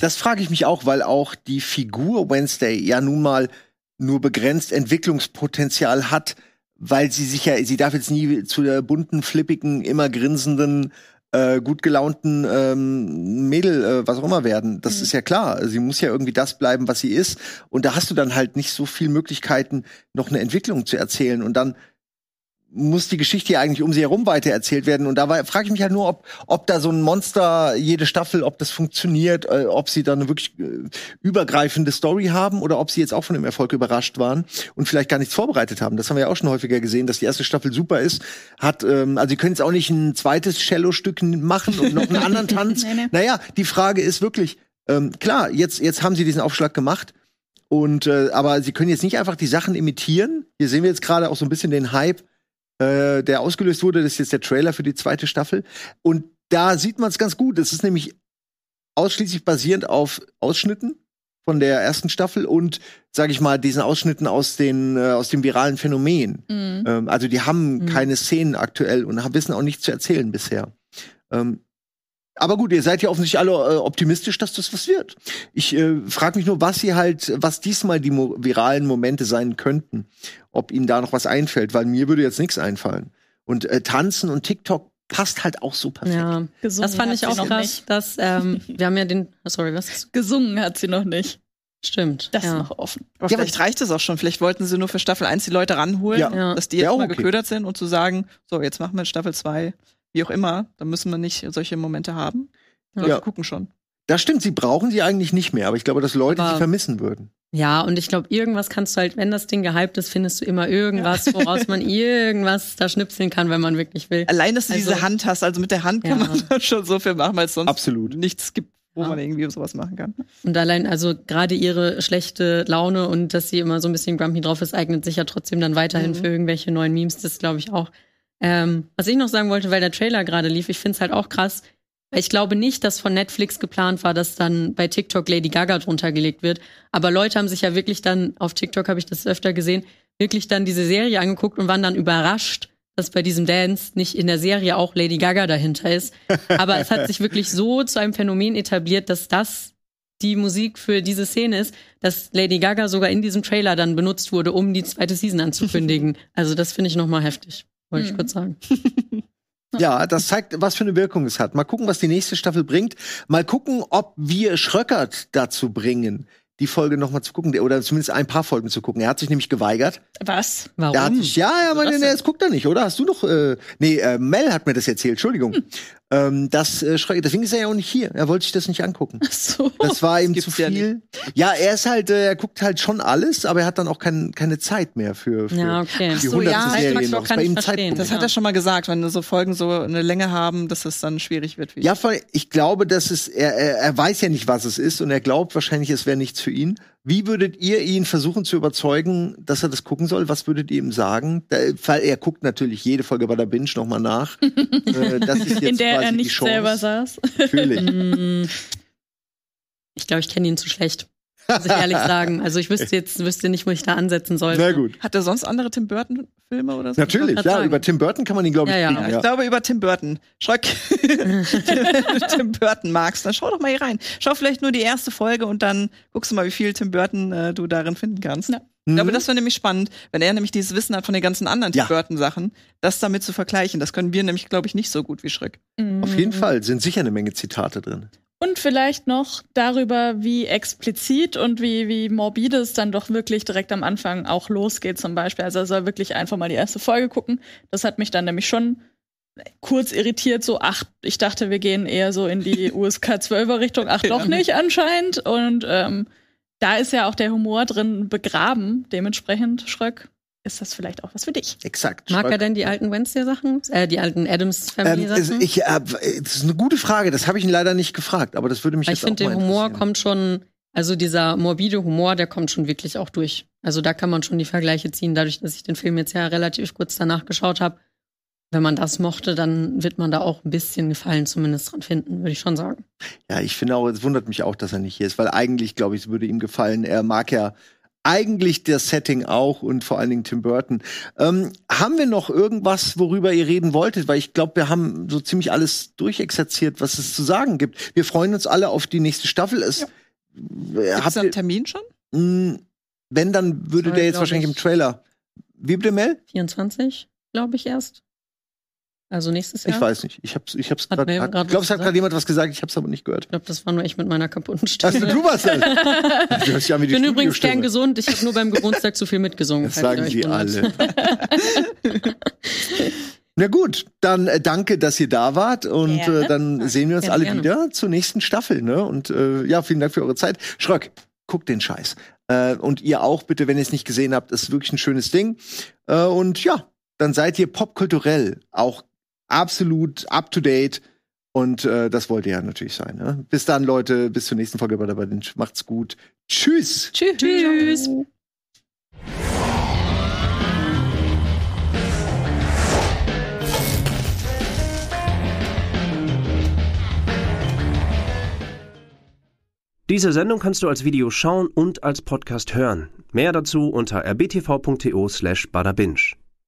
A: Das frage ich mich auch, weil auch die Figur Wednesday ja nun mal nur begrenzt Entwicklungspotenzial hat, weil sie sich ja, sie darf jetzt nie zu der bunten, flippigen, immer grinsenden, äh, gut gelaunten ähm, Mädel, äh, was auch immer werden. Das ist ja klar. Sie muss ja irgendwie das bleiben, was sie ist. Und da hast du dann halt nicht so viel Möglichkeiten, noch eine Entwicklung zu erzählen. Und dann muss die Geschichte ja eigentlich um sie herum weitererzählt werden. Und da frage ich mich halt nur, ob, ob da so ein Monster jede Staffel, ob das funktioniert, äh, ob sie da eine wirklich äh, übergreifende Story haben oder ob sie jetzt auch von dem Erfolg überrascht waren und vielleicht gar nichts vorbereitet haben. Das haben wir ja auch schon häufiger gesehen, dass die erste Staffel super ist. Hat, ähm, also sie können jetzt auch nicht ein zweites Cello-Stück machen und noch einen anderen Tanz. nee, nee. Naja, die Frage ist wirklich, ähm, klar, jetzt, jetzt haben sie diesen Aufschlag gemacht. Und äh, aber sie können jetzt nicht einfach die Sachen imitieren. Hier sehen wir jetzt gerade auch so ein bisschen den Hype äh, der ausgelöst wurde. Das ist jetzt der Trailer für die zweite Staffel. Und da sieht man es ganz gut. Das ist nämlich ausschließlich basierend auf Ausschnitten von der ersten Staffel und, sage ich mal, diesen Ausschnitten aus den äh, aus dem viralen Phänomen. Mhm. Ähm, also die haben mhm. keine Szenen aktuell und wissen auch nichts zu erzählen bisher. Ähm, aber gut, ihr seid ja offensichtlich alle äh, optimistisch, dass das was wird. Ich äh, frage mich nur, was sie halt, was diesmal die mo viralen Momente sein könnten. Ob ihnen da noch was einfällt, weil mir würde jetzt nichts einfallen. Und äh, Tanzen und TikTok passt halt auch so perfekt. Ja,
C: gesungen das fand ich auch krass, dass ähm, wir haben ja den, oh, sorry, was?
B: Gesungen hat sie noch nicht.
C: Stimmt.
B: Das ja. ist noch offen.
D: Aber ja, vielleicht reicht es auch schon. Vielleicht wollten sie nur für Staffel 1 die Leute ranholen, ja. dass die jetzt mal okay. geködert sind und zu sagen, so, jetzt machen wir in Staffel 2 wie auch immer, dann müssen wir nicht solche Momente haben. Leute ja. gucken schon.
A: Das stimmt, sie brauchen sie eigentlich nicht mehr, aber ich glaube, dass Leute aber, sie vermissen würden.
C: Ja, und ich glaube, irgendwas kannst du halt, wenn das Ding gehypt ist, findest du immer irgendwas, woraus man irgendwas da schnipseln kann, wenn man wirklich will.
D: Allein, dass du also, diese Hand hast, also mit der Hand kann ja. man schon so viel machen, weil es sonst
A: Absolut.
D: nichts gibt, wo ja. man irgendwie sowas machen kann.
C: Und allein, also gerade ihre schlechte Laune und dass sie immer so ein bisschen grumpy drauf ist, eignet sich ja trotzdem dann weiterhin mhm. für irgendwelche neuen Memes. Das glaube ich auch ähm, was ich noch sagen wollte, weil der Trailer gerade lief, ich finde es halt auch krass. Ich glaube nicht, dass von Netflix geplant war, dass dann bei TikTok Lady Gaga drunter gelegt wird. Aber Leute haben sich ja wirklich dann, auf TikTok habe ich das öfter gesehen, wirklich dann diese Serie angeguckt und waren dann überrascht, dass bei diesem Dance nicht in der Serie auch Lady Gaga dahinter ist. Aber es hat sich wirklich so zu einem Phänomen etabliert, dass das die Musik für diese Szene ist, dass Lady Gaga sogar in diesem Trailer dann benutzt wurde, um die zweite Season anzukündigen. Also das finde ich noch mal heftig. Wollte ich mhm. kurz sagen.
A: Ja, das zeigt, was für eine Wirkung es hat. Mal gucken, was die nächste Staffel bringt. Mal gucken, ob wir Schröckert dazu bringen, die Folge noch mal zu gucken oder zumindest ein paar Folgen zu gucken. Er hat sich nämlich geweigert.
B: Was?
A: Warum? Er hat sich, ja, ja, aber es guckt er nicht, oder? Hast du noch? Äh, nee, äh, Mel hat mir das erzählt. Entschuldigung. Hm. Ähm, das äh, deswegen ist er ja auch nicht hier. Er wollte sich das nicht angucken. Ach so. Das war ihm zu viel. Ja, ja, er ist halt, äh, er guckt halt schon alles, aber er hat dann auch kein, keine Zeit mehr für, für
C: ja, okay.
A: die
C: so,
A: ja, Serie noch.
D: Bei ihm Zeit. Das hat er schon mal gesagt, wenn so Folgen so eine Länge haben, dass es dann schwierig wird.
A: Ja, ich glaube, dass es er, er, er weiß ja nicht, was es ist und er glaubt wahrscheinlich, es wäre nichts für ihn. Wie würdet ihr ihn versuchen zu überzeugen, dass er das gucken soll? Was würdet ihr ihm sagen? Weil er guckt natürlich jede Folge bei der Binge noch mal nach.
B: äh, das ist jetzt In der er nicht selber saß.
A: Natürlich.
C: Ich glaube, ich kenne ihn zu schlecht. Muss ich ehrlich sagen. Also ich wüsste jetzt wüsste nicht, wo ich da ansetzen sollte.
A: Sehr gut.
D: Hat er sonst andere Tim Burton Filme oder so?
A: Natürlich, ja. Sagen. Über Tim Burton kann man ihn glaube ich. Ja, ja.
D: ja. Ich glaube über Tim Burton. Schröck. Tim Burton magst, dann schau doch mal hier rein. Schau vielleicht nur die erste Folge und dann guckst du mal, wie viel Tim Burton äh, du darin finden kannst. Ja. Ich glaube, mhm. das wäre nämlich spannend, wenn er nämlich dieses Wissen hat von den ganzen anderen Tim Burton-Sachen, das damit zu vergleichen. Das können wir nämlich, glaube ich, nicht so gut wie Schreck.
A: Mhm. Auf jeden Fall sind sicher eine Menge Zitate drin.
B: Und vielleicht noch darüber, wie explizit und wie, wie morbide es dann doch wirklich direkt am Anfang auch losgeht, zum Beispiel. Also er soll wirklich einfach mal die erste Folge gucken. Das hat mich dann nämlich schon kurz irritiert, so, ach, ich dachte, wir gehen eher so in die USK 12er Richtung, ach, doch nicht anscheinend. Und ähm, da ist ja auch der Humor drin begraben, dementsprechend, Schröck ist das vielleicht auch was für dich.
A: Exakt.
C: Mag er denn die alten Wednesday-Sachen? Äh, die alten Adams-Family-Sachen?
A: Ähm, ich, äh, das ist eine gute Frage. Das habe ich ihn leider nicht gefragt, aber das würde mich
C: ich jetzt auch Ich finde, der Humor kommt schon, also dieser morbide Humor, der kommt schon wirklich auch durch. Also da kann man schon die Vergleiche ziehen, dadurch, dass ich den Film jetzt ja relativ kurz danach geschaut habe. Wenn man das mochte, dann wird man da auch ein bisschen Gefallen zumindest dran finden, würde ich schon sagen.
A: Ja, ich finde auch, es wundert mich auch, dass er nicht hier ist, weil eigentlich, glaube ich, es würde ihm gefallen. Er mag ja eigentlich das Setting auch und vor allen Dingen Tim Burton. Ähm, haben wir noch irgendwas, worüber ihr reden wolltet? Weil ich glaube, wir haben so ziemlich alles durchexerziert, was es zu sagen gibt. Wir freuen uns alle auf die nächste Staffel. Es, ja.
D: Habt ihr einen Termin schon? Mh,
A: hm, wenn, dann würde Sorry, der jetzt wahrscheinlich ich. im Trailer. Wie bitte, Mel?
C: 24, glaube ich erst. Also nächstes Jahr.
A: Ich weiß nicht. Ich hab's, ich hab's gerade. Ich glaube, es hat gerade jemand was gesagt. Ich hab's aber nicht gehört.
C: Ich glaube, das war nur ich mit meiner kaputten
A: Also
C: Stimme.
A: du warst das. Du hörst ja wie
C: Ich bin übrigens gern gesund. Ich habe nur beim Geburtstag zu viel mitgesungen.
A: Das sagen sie alle. Na gut, dann äh, danke, dass ihr da wart und äh, dann sehen wir uns alle
C: gerne.
A: wieder zur nächsten Staffel. Ne? Und äh, ja, vielen Dank für eure Zeit. Schröck, guckt den Scheiß. Äh, und ihr auch bitte, wenn ihr es nicht gesehen habt, ist wirklich ein schönes Ding. Äh, und ja, dann seid ihr popkulturell auch absolut up to date. Und äh, das wollt ihr ja natürlich sein. Ne? Bis dann, Leute. Bis zur nächsten Folge bei der Badinch. Macht's gut. Tschüss.
C: Tschüss. Tschüss.
F: Diese Sendung kannst du als Video schauen und als Podcast hören. Mehr dazu unter rbtv.to slash badabinch.